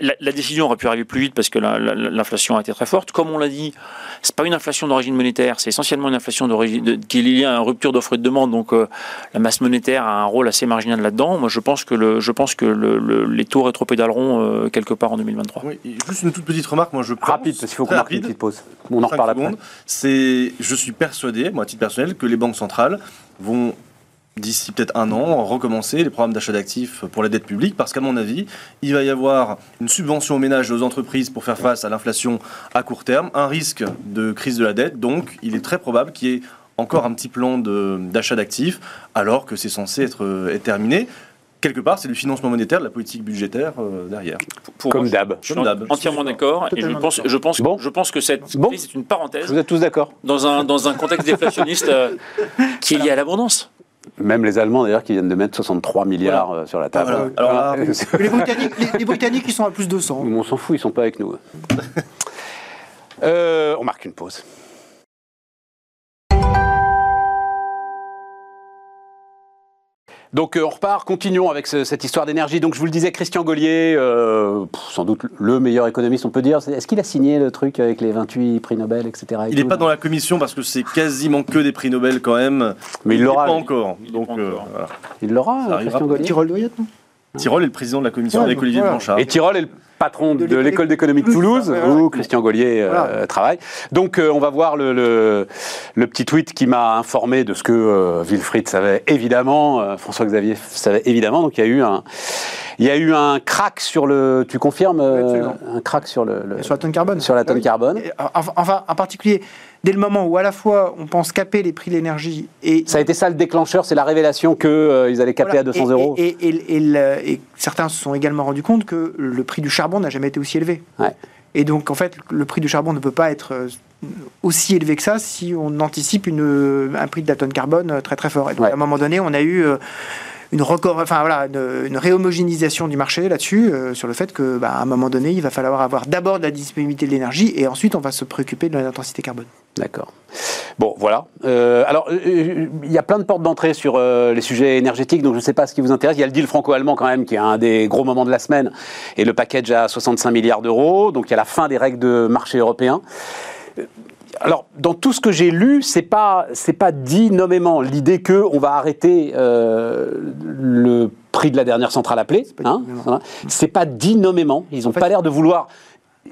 la, la décision aurait pu arriver plus vite parce que la- la- l'inflation a été très forte. Comme on l'a dit, c'est pas une inflation d'origine monétaire, c'est essentiellement une inflation d'origine de- qui est liée à une rupture d'offre et de demande. Donc euh, la masse monétaire a un rôle assez marginal là-dedans. Moi, je pense que le, je pense que le- le- les taux rétropédaleront euh, quelque part en 2023. Oui, et juste une toute petite remarque, moi je pense, Rapide, parce qu'il faut qu'on marque une rapide, petite pause. On en reparle après. C'est, je suis persuadé, moi à titre personnel, que les banques centrales vont d'ici peut-être un an recommencer les programmes d'achat d'actifs pour la dette publique parce qu'à mon avis, il va y avoir une subvention aux ménages et aux entreprises pour faire face à l'inflation à court terme, un risque de crise de la dette, donc il est très probable qu'il y ait encore un petit plan de- d'achat d'actifs alors que c'est censé être, euh, être terminé. Quelque part, c'est du financement monétaire, de la politique budgétaire euh, derrière. Pour Comme d'hab. Je suis entièrement d'accord. Et je pense, je pense, Bon. je pense que cette Bon. crise est une parenthèse Vous êtes tous d'accord dans un, dans un contexte déflationniste euh, qui est lié à l'abondance. Même les Allemands, d'ailleurs, qui viennent de mettre 63 milliards euh, sur la table. Voilà. Alors là, Les Britanniques, les, les Britanniques, ils sont à plus de 100. on s'en fout, ils sont pas avec nous. Euh, on marque une pause. Donc euh, on repart, continuons avec ce- cette histoire d'énergie. Donc je vous le disais, Christian Gaulier, euh, sans doute le meilleur économiste, on peut dire. Est-ce qu'il a signé le truc avec les 28 prix Nobel, etc. et Il n'est pas dans la commission parce que c'est quasiment que des prix Nobel quand même. Mais il l'aura, pas encore. Il Donc pas euh, voilà. Il l'aura, Christian Gaulier Doyette, non? Tyrol est le président de la commission Ouais, avec Olivier voilà. Blanchard. Et Tyrol est le patron de, De l'école d'économie de Toulouse, où Christian Gaulier euh, travaille. Donc euh, on va voir le, le- le petit tweet qui m'a informé de ce que euh, Wilfried savait évidemment, euh, François-Xavier savait évidemment. Donc il y a eu un, il y a eu un crack sur le, tu confirmes, euh, un crack sur le, le- Sur la tonne carbone. sur la tonne Ah oui. carbone. Et, Enfin, enfin, en particulier, dès le moment où à la fois on pense caper les prix de l'énergie et Ça a été ça le déclencheur, c'est la révélation qu'ils ils allaient caper Voilà. à 200 Et- euros. Et, certains se sont également rendus compte que le prix du charbon n'a jamais été aussi élevé. Ouais. Et donc, en fait, le prix du charbon ne peut pas être euh, aussi élevé que ça si on anticipe une, un prix de la tonne carbone euh, très très fort. Et donc, Ouais. à un moment donné, on a eu euh, une, record, enfin, voilà, une, une réhomogénéisation du marché là-dessus, euh, sur le fait que, bah, à un moment donné, il va falloir avoir d'abord de la disponibilité de l'énergie et ensuite on va se préoccuper de l'intensité carbone. D'accord. Bon, voilà. Euh, alors, euh, il y a plein de portes d'entrée sur euh, les sujets énergétiques, donc je ne sais pas ce qui vous intéresse. Il y a le deal franco-allemand quand même, qui est un des gros moments de la semaine, et le package à 65 milliards d'euros. Donc, il y a la fin des règles de marché européen. Alors, dans tout ce que j'ai lu, c'est pas c'est pas dit nommément l'idée que on va arrêter le prix de la dernière centrale appelée. pas dit Hein, voilà. C'est pas dit nommément. Ils ont fait, pas l'air de vouloir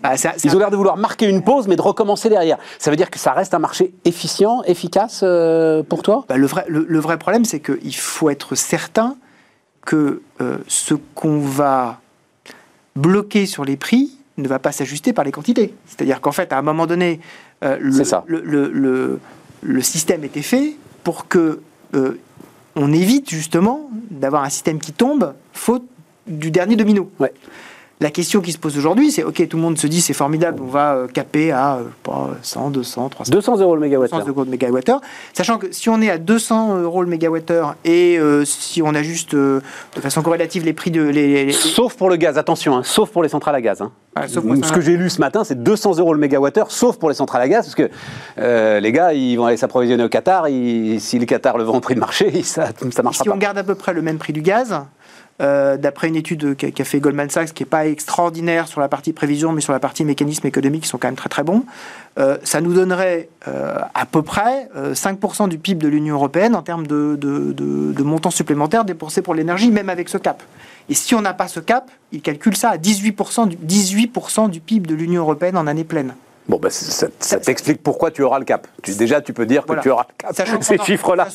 Bah, ils ont l'air de vouloir marquer une pause, mais de recommencer derrière. Ça veut dire que ça reste un marché efficient, efficace euh, pour toi? Bah, le, vrai, le, le vrai problème, c'est qu'il faut être certain que euh, ce qu'on va bloquer sur les prix ne va pas s'ajuster par les quantités. C'est-à-dire qu'en fait, à un moment donné, euh, le, ça. système était fait pour que on évite justement d'avoir un système qui tombe faute du dernier domino. Ouais. La question qui se pose aujourd'hui, c'est ok, tout le monde se dit c'est formidable, on va euh, caper à euh, pas 100, 200, 300 200 euros le mégawattheure. 200 euros de mégawattheure. Sachant que si on est à 200 euros le mégawattheure et euh, si on ajuste euh, de façon corrélative les prix de. Les, Sauf pour le gaz, attention, hein, sauf pour les centrales à gaz. hein. Ah, sauf ce que j'ai lu ce matin, c'est 200 euros le mégawattheure, sauf pour les centrales à gaz, parce que euh, les gars, ils vont aller s'approvisionner au Qatar. ils- si le Qatar le vend au prix de marché, ça ça marchera si on pas. garde à peu près le même prix du gaz, euh, d'après une étude qu'a qu'a fait Goldman Sachs, qui n'est pas extraordinaire sur la partie prévision, mais sur la partie mécanisme économique, qui sont quand même très très bons, euh, ça nous donnerait euh, à peu près euh, 5% du PIB de l'Union européenne en termes de, montants supplémentaires dépensés pour l'énergie, même avec ce cap. Et si on n'a pas ce cap, ils calculent ça à 18% du, 18% du PIB de l'Union européenne en année pleine. Bon, bah, ça, ça t'explique pourquoi tu auras le cap. Tu- déjà, tu peux dire que Voilà. tu auras le cap. Sachant Ces chiffres-là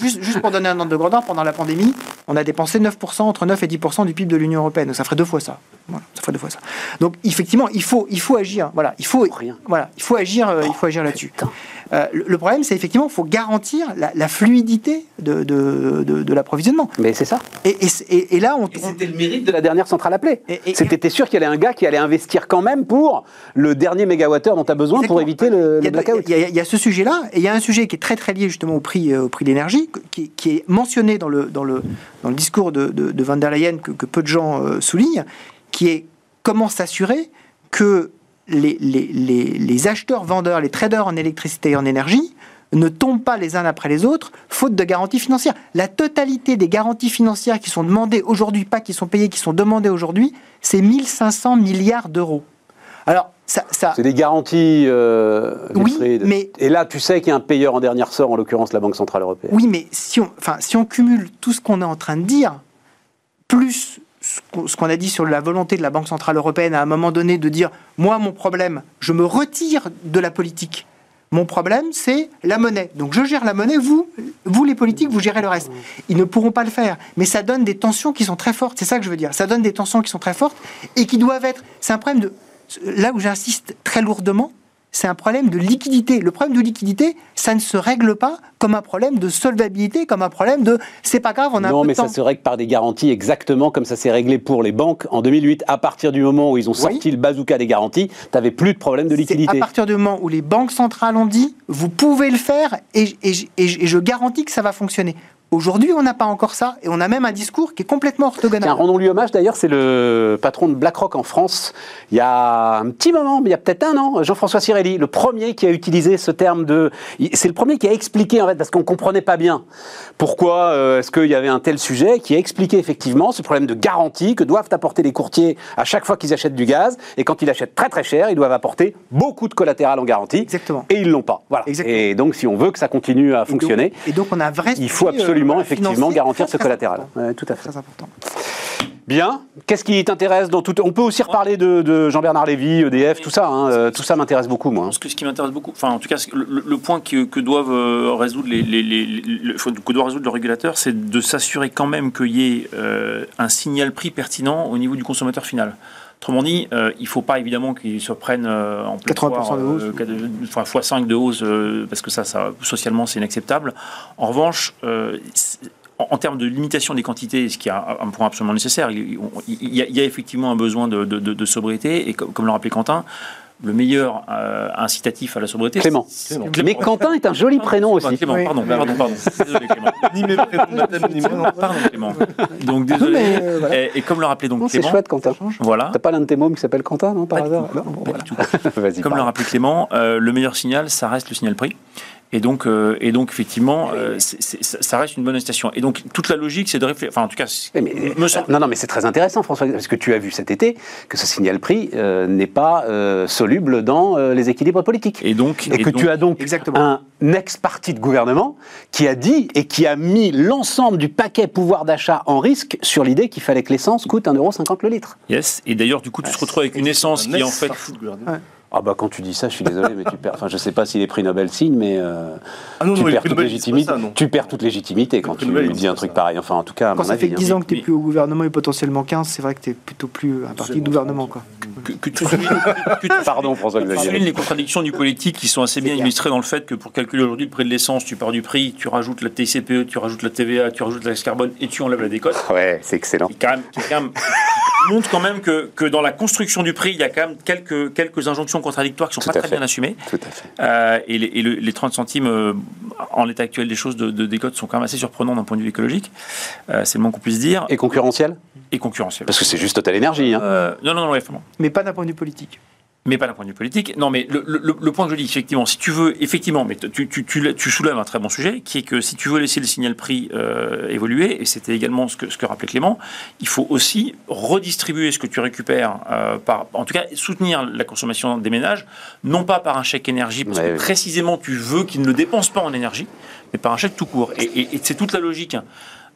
juste, juste pour donner un ordre de grandeur, pendant la pandémie, on a dépensé 9%, entre 9 et 10% du PIB de l'Union européenne. Donc ça ferait deux fois ça. Voilà, ça ferait deux fois ça. Donc effectivement, il faut, il faut agir. Voilà, il faut, Rien. voilà, il faut agir, euh, il faut agir là-dessus. Euh, le, problème, c'est effectivement, il faut garantir la, la fluidité de, de, de- de l'approvisionnement. Mais c'est ça. Et, et, et- et là, on, c'était le mérite de la dernière centrale appelée. C'était sûr qu'il y avait un gars qui allait investir quand même pour le dernier mégawattheure dont tu as besoin pour éviter le, Il y, le a, blackout. il y a- il y a ce sujet-là, et il y a un sujet qui est très très lié justement au prix, euh, au prix de l'énergie, qui, qui est mentionné dans le, dans le, dans le discours de, de, de Van der Leyen, que, que peu de gens euh, soulignent, qui est comment s'assurer que les, les- les- les acheteurs-vendeurs, les traders en électricité et en énergie ne tombent pas les uns après les autres, faute de garanties financières. La totalité des garanties financières qui sont demandées aujourd'hui, pas qui sont payées, qui sont demandées aujourd'hui, c'est 1500 milliards d'euros. Alors, ça, ça, C'est des garanties, euh, Oui, mais- Et là, tu sais qu'il y a un payeur en dernier ressort, en l'occurrence la Banque Centrale Européenne. Oui, mais si on, enfin, si on cumule tout ce qu'on est en train de dire, plus ce qu'on- a dit sur la volonté de la Banque Centrale Européenne à un moment donné de dire Moi, mon problème, je me retire de la politique. Mon problème, c'est la monnaie. Donc je gère la monnaie, vous, vous les politiques, vous gérez le reste. Ils ne pourront pas le faire. Mais ça donne des tensions qui sont très fortes. C'est ça que je veux dire. Ça donne des tensions qui sont très fortes et qui doivent être. C'est un problème de. Là où j'insiste très lourdement, c'est un problème de liquidité. Le problème de liquidité, ça ne se règle pas comme un problème de solvabilité, comme un problème de c'est pas grave, on a un non, peu mais de temps. ça se règle par des garanties exactement comme ça s'est réglé pour les banques en 2008. À partir du moment où ils ont sorti le bazooka des garanties, tu n'avais plus de problème de liquidité. à partir du moment où les banques centrales ont dit vous pouvez le faire et, et- et- et je garantis que ça va fonctionner. Aujourd'hui, on n'a pas encore ça et on a même un discours qui est complètement orthogonal. Rendons-lui hommage d'ailleurs, c'est le patron de BlackRock en France. Il y a un petit moment, mais il y a peut-être un an, Jean-François Cirelli, le premier qui a utilisé ce terme de. C'est le premier qui a expliqué en fait, parce qu'on comprenait pas bien pourquoi euh, est-ce qu'il y avait un tel sujet, qui a expliqué effectivement ce problème de garantie que doivent apporter les courtiers à chaque fois qu'ils achètent du gaz. Et quand ils achètent très très cher, ils doivent apporter beaucoup de collatéral en garantie. Exactement. Et ils l'ont pas. Voilà. Exactement. Et donc, si on veut que ça continue à Et donc- fonctionner, Et donc, on a un vrai. il faut euh, absolument effectivement garantir ce collatéral. Ouais, tout à fait. Très important. Bien. Qu'est-ce qui t'intéresse dans tout On peut aussi reparler de, de Jean-Bernard Lévy, EDF, tout ça. hein, euh, tout ça m'intéresse beaucoup, moi. que ce qui m'intéresse beaucoup, enfin en tout cas le, point que, que doivent euh, résoudre les, les- les- les- le- faut- que doit résoudre le régulateur, c'est de s'assurer quand même qu'il y ait euh, un signal prix pertinent au niveau du consommateur final. Autrement dit, euh, il ne faut pas évidemment qu'ils se prennent euh, en pleine 80% poire, de hausse. euh, enfin, x5 de hausse, parce que ça, ça socialement, c'est inacceptable. En revanche, en, en termes de limitation des quantités, ce qui est un, un point absolument nécessaire, il, y, a, il y a effectivement un besoin de, de- de- de sobriété, et comme, comme le rappelait Quentin, le meilleur euh, incitatif à la sobriété. Clément. c'est- Clément. Mais Quentin est un joli prénom aussi. Clément, Oui. pardon, pardon, pardon. Désolé Clément. Ni mes prénoms ni moi. Pardon Clément. Donc désolé. mais, euh, voilà. et, et comme le rappelait donc Non, c'est Clément, chouette, Quentin. voilà. T'as pas l'un de tes mômes qui s'appelle Quentin, non, par Pas du hasard tout. Non, bon, Pas voilà. du tout. Vas-y. Comme le pardon. rappelait Clément, euh, le meilleur signal, ça reste le signal prix. Et donc, euh, et donc effectivement, euh, c'est- c'est- ça ça reste une bonne incitation. Et donc, toute la logique, c'est de réfléchir. Enfin, en tout cas, mais- me semble. non, non, mais c'est très intéressant, François, parce que tu as vu cet été que ce signal prix euh, n'est pas euh, soluble dans euh, les équilibres politiques. Et donc, Et que donc- tu as donc Exactement. un ex-parti de gouvernement qui a dit et qui a mis l'ensemble du paquet pouvoir d'achat en risque sur l'idée qu'il fallait que l'essence coûte 1,50€ le litre. Yes. Et d'ailleurs, du coup, tu te retrouves avec une essence qui, en fait, Ah bah quand tu dis ça, je suis désolé, mais tu perds. Enfin, je sais pas si les prix Nobel signent, mais euh, Ah non, tu, non, perds toute Nobel, légitimité. ça, tu perds toute légitimité quand tu Nobel, dis un truc ça. pareil. Enfin, en tout cas, à Quand mon ça fait avis, 10 hein. ans que tu n'es plus au gouvernement et potentiellement 15, c'est vrai que tu es plutôt plus un parti de gouvernement. Quoi. Que, que tu soulignes, que tu- Pardon, François Xavier. les contradictions du politique qui sont assez bien illustrées dans le fait que pour calculer aujourd'hui le prix de l'essence, tu pars du prix, tu rajoutes la TICPE, tu rajoutes la TVA, tu rajoutes la taxe carbone et tu enlèves la décote. Ouais, c'est excellent. Qui, quand même, qui quand même montre quand même que, que dans la construction du prix, il y a quand même quelques, quelques injonctions contradictoires qui sont Tout pas très fait. bien assumées. Tout à fait. Euh, et les, et le- les 30 centimes, euh, en l'état actuel des choses, de, de décote sont quand même assez surprenants d'un point de vue écologique. Euh, c'est le moins qu'on puisse dire. Et concurrentiel? Et concurrentiel. Parce que c'est juste Total Énergie. Hein. Non, non, non, ouais, vraiment. Mais pas d'un point de vue politique. Mais pas d'un point de vue politique. Non, mais le, le- le point que je dis, effectivement, si tu veux, effectivement, mais tu, tu, tu, tu soulèves un très bon sujet, qui est que si tu veux laisser le signal prix euh, évoluer, et c'était également ce que, ce que rappelait Clément, il faut aussi redistribuer ce que tu récupères, euh, par, en tout cas, soutenir la consommation des ménages, non pas par un chèque énergie, parce Ouais, que oui. précisément tu veux qu'ils ne dépensent pas en énergie, mais par un chèque tout court. Et, et- et c'est toute la logique.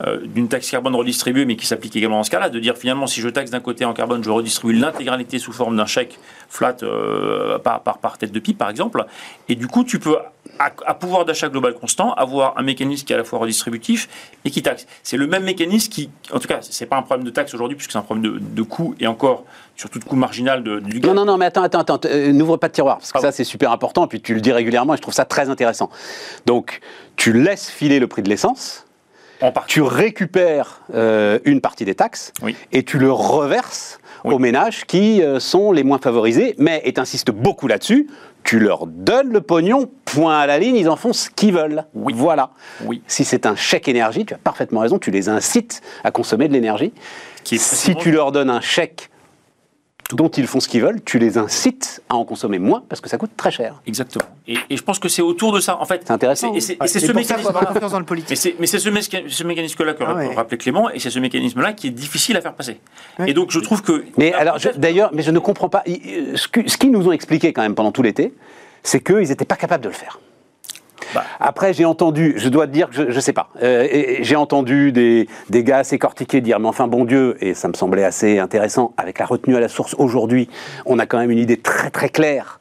Euh, d'une taxe carbone redistribuée, mais qui s'applique également dans ce cas-là, de dire finalement si je taxe d'un côté en carbone, je redistribue l'intégralité sous forme d'un chèque flat euh, par, par, par tête de pipe, par exemple, et du coup tu peux, à, à pouvoir d'achat global constant, avoir un mécanisme qui est à la fois redistributif et qui taxe. C'est le même mécanisme qui, en tout cas, c'est pas un problème de taxe aujourd'hui, puisque c'est un problème de, de coût, et encore, surtout de coût marginal de, du gaz. Non, non, non, mais attends, attends, attends, euh, n'ouvre pas de tiroir, parce que ça c'est super important, et puis tu le dis régulièrement, et je trouve ça très intéressant. Donc, tu laisses filer le prix de l'essence. Tu récupères euh, une partie des taxes, Oui. et tu le reverses Oui. aux ménages qui euh, sont les moins favorisés, mais, et t'insistes beaucoup là-dessus, tu leur donnes le pognon, point à la ligne, ils en font ce qu'ils veulent. Oui. Voilà. Oui. Si c'est un chèque énergie, tu as parfaitement raison, tu les incites à consommer de l'énergie. Si tu leur donnes un chèque dont ils font ce qu'ils veulent, tu les incites à en consommer moins parce que ça coûte très cher. Exactement. Et, et je pense que c'est autour de ça, en fait. C'est intéressant. Et c'est Ouais, ce mécanisme. dans le Mais politique. c'est, mais c'est ce, méca- ce mécanisme-là que Ah ouais. rappelait Clément, et c'est ce mécanisme-là qui est difficile à faire passer. Ouais. Et donc, je trouve que. Mais alors, d'ailleurs, mais je ne comprends pas. Euh, ce qu'ils nous ont expliqué quand même pendant tout l'été, c'est qu'ils n'étaient pas capables de le faire. Bah. Après, j'ai entendu, je dois te dire que je ne sais pas, euh, j'ai entendu des, des gars assez cortiqués dire, mais enfin, bon Dieu, et ça me semblait assez intéressant, avec la retenue à la source aujourd'hui, on a quand même une idée très très claire.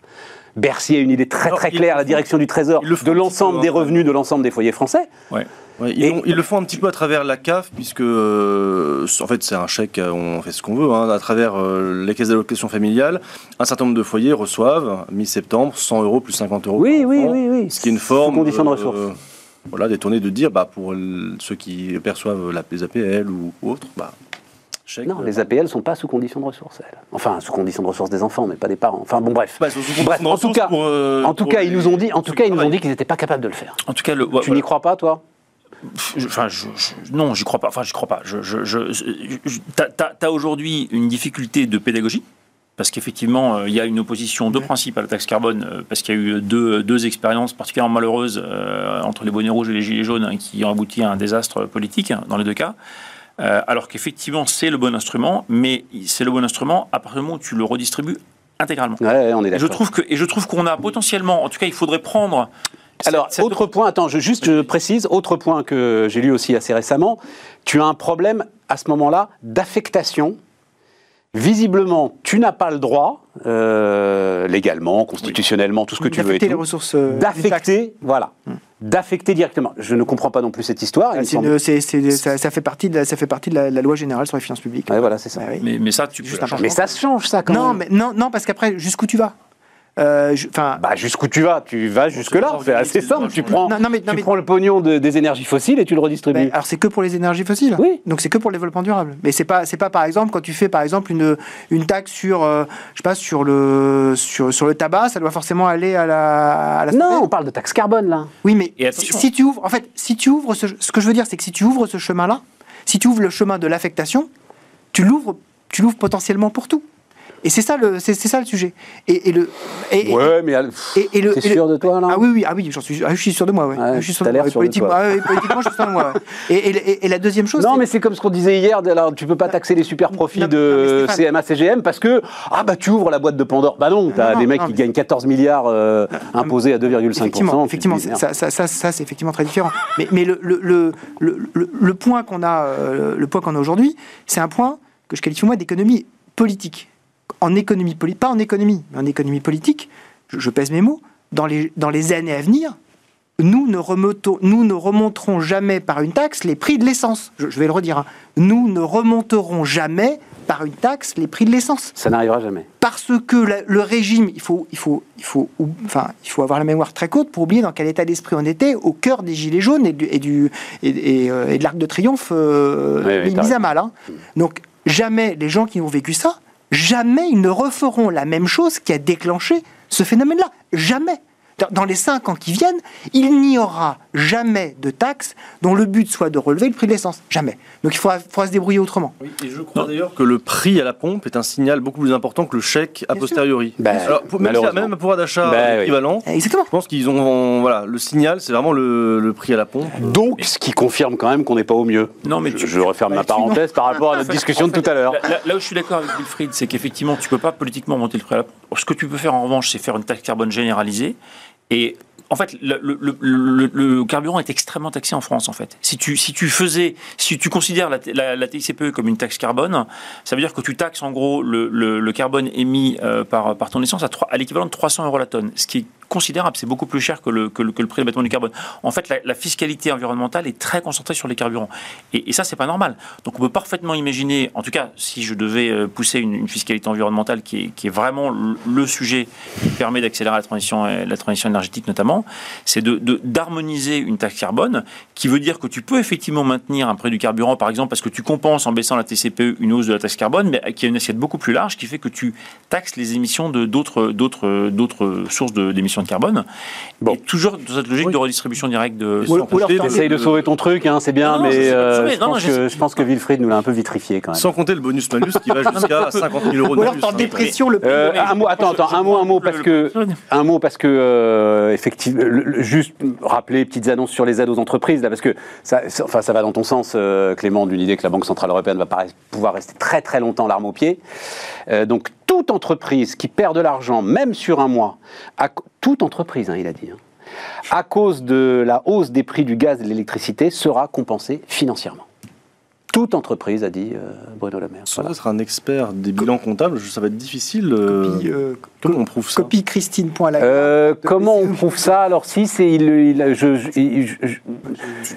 Bercy a une idée très Alors, très claire, la direction du Trésor, de l'ensemble peu, des hein. revenus de l'ensemble des foyers français. Ouais. Ouais, ils, Et- ont- ils le font un petit peu à travers la CAF, puisque euh, en fait c'est un chèque, euh, on fait ce qu'on veut, hein, à travers euh, les caisses d'allocation familiale. Un certain nombre de foyers reçoivent, mi-septembre, 100 euros plus 50 euros. Oui, oui, enfant, oui, oui. Ce qui est une Sous forme. condition de euh, ressources. voilà, détournée de dire, bah, pour ceux qui perçoivent la, les APL ou, ou autres, bah, chèque. Non, euh, les APL ne sont pas sous condition de ressources, elles. Enfin, sous condition de ressources des enfants, mais pas des parents. Enfin, bon, bref. bah, Bref, condition de en tout ressources cas, pour, euh, En tout cas, ils les- nous ont dit, en tout ceux cas, qui ils nous ont dit qu'ils n'étaient pas capables de le faire. En tout cas, le, Tu voilà. n'y crois pas, toi? Enfin, je, je- non, j'y crois pas. Enfin, j'y crois pas. Je, je, t'as, aujourd'hui une difficulté de pédagogie. Parce qu'effectivement, euh, il y a une opposition de principe à la taxe carbone, euh, parce qu'il y a eu deux, deux expériences particulièrement malheureuses euh, entre les bonnets rouges et les gilets jaunes hein, qui ont abouti à un désastre politique hein, dans les deux cas. Euh, alors qu'effectivement, c'est le bon instrument, mais c'est le bon instrument à partir du moment où tu le redistribues intégralement. Ouais, on est Et je trouve que, et je trouve qu'on a potentiellement, en tout cas, il faudrait prendre. Alors, autre point, attends, je, juste je précise, autre point que j'ai lu aussi assez récemment, tu as un problème à ce moment-là d'affectation. Visiblement, tu n'as pas le droit, euh, légalement, constitutionnellement, tout ce que tu veux et les ressources. euh, d'affecter, voilà, d'affecter directement. Je ne comprends pas non plus cette histoire. Ah, ça, ça fait partie de la, ça fait partie de la, la loi générale sur les finances publiques. Ouais, voilà, c'est ça. Ah oui. Mais, mais ça, tu peux. Changer. Mais ça se change, ça, quand Non, même. mais non, non, parce qu'après, jusqu'où tu vas? Euh, je- Bah, jusqu'où tu vas Tu vas jusque-là. C'est assez simple. Tu prends, Non, non, mais- non, tu mais- prends le pognon de- des énergies fossiles et tu le redistribues. Ben, alors c'est que pour les énergies fossiles. Oui. Donc c'est que pour le développement durable. Mais c'est pas c'est pas par exemple quand tu fais par exemple une une taxe sur euh, je sais pas sur le sur, sur le tabac, ça doit forcément aller à la à la non, on parle de taxe carbone, là. Oui, mais si, si tu ouvres en fait si tu ouvres ce, ce que je veux dire c'est que si tu ouvres ce chemin-là, si tu ouvres le chemin de l'affectation, tu l'ouvres tu l'ouvres potentiellement pour tout. Et c'est ça le c'est c'est ça le sujet. Et, et le et, Ouais, mais et, et le, t'es et le- sûr de toi, là Ah oui, oui, ah oui, j'en suis, ah, je suis sûr de moi, ouais. Je suis sûr de l'air moi. sûr de Politiquement, toi. ah politiquement, je suis sûr de moi. ouais. Et, la deuxième chose, Non, mais c'est comme ce qu'on disait hier, alors, tu peux pas taxer les super profits Non, de non, CMA, CGM parce que, ah bah tu ouvres la boîte de Pandore. Bah non, t'as des mecs qui gagnent 14 milliards euh, imposés à 2,5%. Effectivement, ça, ça, ça, ça, c'est effectivement très différent. Mais, mais le, le, le, le, le- le point qu'on a, euh, le point qu'on a aujourd'hui, c'est un point que je qualifie moi d'économie politique. En économie politique, pas en économie, mais en économie politique, je, je pèse mes mots, dans les, dans les années à venir, nous ne, remontons, nous ne remonterons jamais par une taxe les prix de l'essence. Je, je vais le redire. hein. Nous ne remonterons jamais par une taxe les prix de l'essence Ça n'arrivera jamais. parce que la- le régime, il faut, il, faut, il, faut, ou- enfin, il faut avoir la mémoire très courte pour oublier dans quel état d'esprit on était au cœur des Gilets jaunes et, du, et, du, et, et, euh, et de l'Arc de Triomphe euh, Oui, oui, mis à mal. hein. Donc jamais les gens qui ont vécu ça, jamais ils ne referont la même chose qui a déclenché ce phénomène-là. Jamais. Dans- les cinq ans qui viennent, il n'y aura jamais de taxe dont le but soit de relever le prix de l'essence. Jamais. Donc il faudra, faudra se débrouiller autrement. Oui, et je crois d'ailleurs que le prix à la pompe est un signal beaucoup plus important que le chèque a posteriori. Bah, Alors, pour- même, si- même pouvoir d'achat Bah, oui. équivalent, Exactement. je pense qu'ils ont. Voilà, le signal, c'est vraiment le, le prix à la pompe. Donc, ce qui confirme quand même qu'on n'est pas au mieux. Non, mais je, tu- je referme ma non. parenthèse par rapport à notre discussion de tout à l'heure. Là, là- où je suis d'accord avec Wilfried, c'est qu'effectivement, tu peux pas politiquement monter le prix à la pompe. Ce que tu peux faire en revanche, c'est faire une taxe carbone généralisée. Et en fait, le, carburant est extrêmement taxé en France. En fait, si tu si tu faisais, si tu considères la, TICPE comme une taxe carbone, ça veut dire que tu taxes en gros le, carbone émis euh, par par ton essence à, à l'équivalent de 300 euros la tonne, ce qui considérable, c'est beaucoup plus cher que le, que le, que du carbone. En fait, la, fiscalité environnementale est très concentrée sur les carburants. Et, et ça, c'est pas normal. Donc on peut parfaitement imaginer, en tout cas, si je devais euh, pousser une, fiscalité environnementale qui est, vraiment le, sujet qui permet d'accélérer la transition, euh, la transition énergétique notamment, c'est de- de- d'harmoniser une taxe carbone qui veut dire que tu peux effectivement maintenir un prix du carburant, par exemple, parce que tu compenses en baissant la TCPE une hausse de la taxe carbone, mais qui a une assiette beaucoup plus large qui fait que tu taxes les émissions d'autres sources de- d'émissions émissions de carbone. Bon. Et toujours dans cette logique de redistribution directe de. Ou alors- ou alors- Essaye de sauver ton truc, hein, c'est bien, Non, mais euh, je, Non, pense que, je pense que Wilfried nous l'a un peu vitrifié quand même. Sans compter le bonus-malus qui va jusqu'à 50 000 euros de Ou alors en hein. dépression le Euh, un mot, attends, attends, un mot, un mot, parce que, un mot, parce que, euh, effectivement, juste rappeler petites annonces sur les aides aux entreprises, là, parce que ça, enfin, ça va dans ton sens, Clément, d'une idée que la Banque Centrale Européenne va pouvoir rester très très longtemps l'arme au pied. Euh, donc, toute entreprise qui perd de l'argent, même sur un mois, à toute entreprise, hein, il a dit, hein, à cause de la hausse des prix du gaz et de l'électricité, sera compensée financièrement. Toute entreprise, a dit euh, Bruno Le Maire. Sans Voilà. être un expert des bilans comptables, ça va être difficile. euh, Copie, euh, Comment on prouve ça? copie Christine.la. Euh, comment on prouve ça? Alors si c'est il, il- je,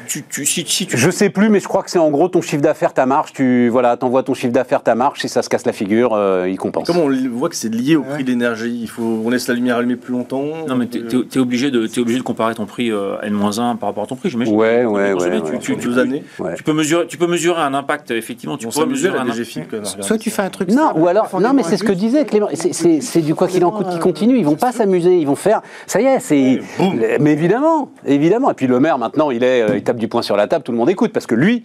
je sais plus, mais je crois que c'est en gros ton chiffre d'affaires, ta marge. Tu voilà, t'envoies ton chiffre d'affaires, ta marge. Si ça se casse la figure, euh, il compense. Comment on voit que c'est lié au prix de l'énergie Il faut, on laisse la lumière allumée plus longtemps. Non, mais t'es es, obligé, de- t'es obligé de comparer ton prix euh, N-1 par rapport à ton prix, j'imagine. Ouais, ouais. Ouais. Tu peux mesurer, tu peux mesurer un impact, effectivement. Tu à mesurer un impact. Soit tu fais un truc. Non, ou alors, non, mais c'est ce que disait Clément. C'est du quoi qu'il en coûte qui continue. Ils vont pas s'amuser. Ils vont faire. Ça y est, c'est. Mais évidemment, évidemment. Et puis le maire maintenant, il est, euh, il tape du poing sur la table. Tout le monde écoute parce que lui.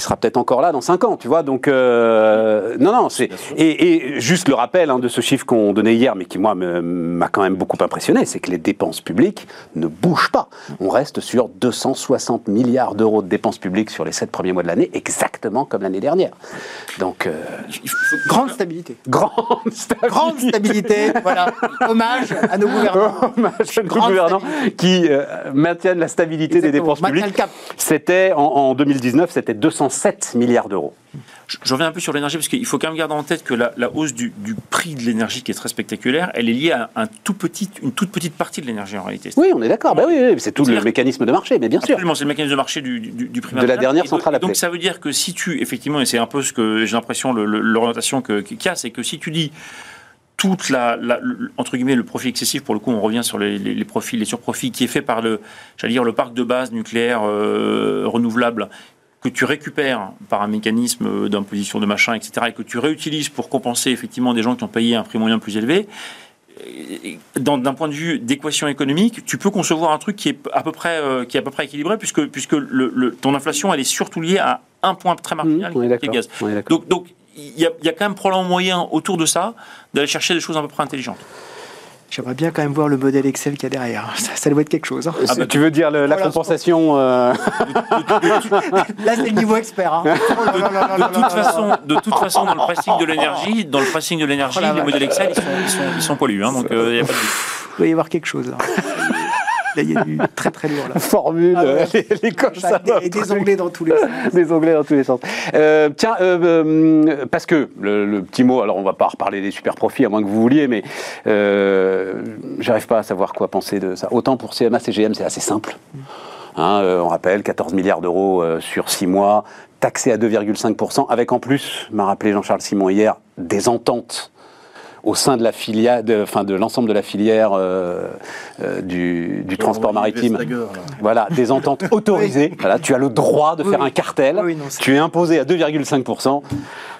Il sera peut-être encore là dans 5 ans, tu vois. Donc, euh, non, non, c'est. Et, et juste le rappel hein, de ce chiffre qu'on donnait hier, mais qui, moi, m'a quand même beaucoup impressionné, c'est que les dépenses publiques ne bougent pas. On reste sur 260 milliards d'euros de dépenses publiques sur les 7 premiers mois de l'année, exactement comme l'année dernière. Donc, euh, Grande stabilité. grande stabilité. Grande stabilité. voilà. Hommage à nos gouvernants. Hommage à nos Grande gouvernants qui euh, maintiennent la stabilité des dépenses publiques. C'était en, en 2019, c'était 207 milliards d'euros. Je, reviens un peu sur l'énergie parce qu'il faut quand même garder en tête que la, la hausse du, du prix de l'énergie qui est très spectaculaire, elle est liée à un tout petit, une toute petite partie de l'énergie en réalité. Oui, on est d'accord. Bah oui, oui, c'est tout le mécanisme de marché, mais bien sûr. Absolument, c'est le mécanisme de marché du, du, du prix De la dernière donc- centrale Donc appelée. ça veut dire que si tu, effectivement, et c'est un peu ce que j'ai l'impression, l'orientation qu'il y a, c'est que si tu dis toute la, entre guillemets le profit excessif pour le coup on revient sur les, les- les profits les surprofits qui est fait par le j'allais dire le parc de base nucléaire euh, renouvelable que tu récupères par un mécanisme d'imposition de machin etc et que tu réutilises pour compenser effectivement des gens qui ont payé un prix moyen plus élevé d'un point de vue d'équation économique, tu peux concevoir un truc qui est à peu près, euh, qui est à peu près équilibré, puisque, puisque le, le- ton inflation, elle est surtout liée à un point très marginal, Mmh, qui est le d'accord. gaz. Donc, donc il y, a, il y a quand même probablement moyen autour de ça d'aller chercher des choses un peu près intelligentes. J'aimerais bien quand même voir le modèle Excel qu'il y a derrière. Ça, ça doit être quelque chose. hein. Ah bah, tu veux dire le- la Voilà. compensation euh, Là, c'est le niveau expert. hein. Oh là là là là là De toute façon, de toute façon, dans le pricing de l'énergie, dans le pricing de l'énergie, Oh les modèles Excel, ils sont, ils sont, ils sont hein, donc, euh, il y a pas de doute. Il doit y avoir quelque chose. Là, il y a du très très lourd. Là. formule, Ah ouais. euh, les, les coches, ça des onglets dans tous les sens. des onglets dans tous les sens. Euh, tiens, euh, euh, parce que le, le petit mot, alors on va pas reparler des super profits à moins que vous vouliez, mais euh, j'arrive pas à savoir quoi penser de ça. Autant pour CMA, CGM, c'est assez simple. Hein, euh, on rappelle 14 milliards d'euros euh, sur 6 mois, taxé à 2,5%, avec en plus, m'a rappelé Jean-Charles Simon hier, des ententes au sein de la filière, de, enfin de l'ensemble de la filière euh, euh, du, du transport maritime. Voilà, des ententes autorisées. Voilà, tu as le droit de Oui, faire oui. un cartel. Oui, non, c'est- tu es imposé à 2,5%.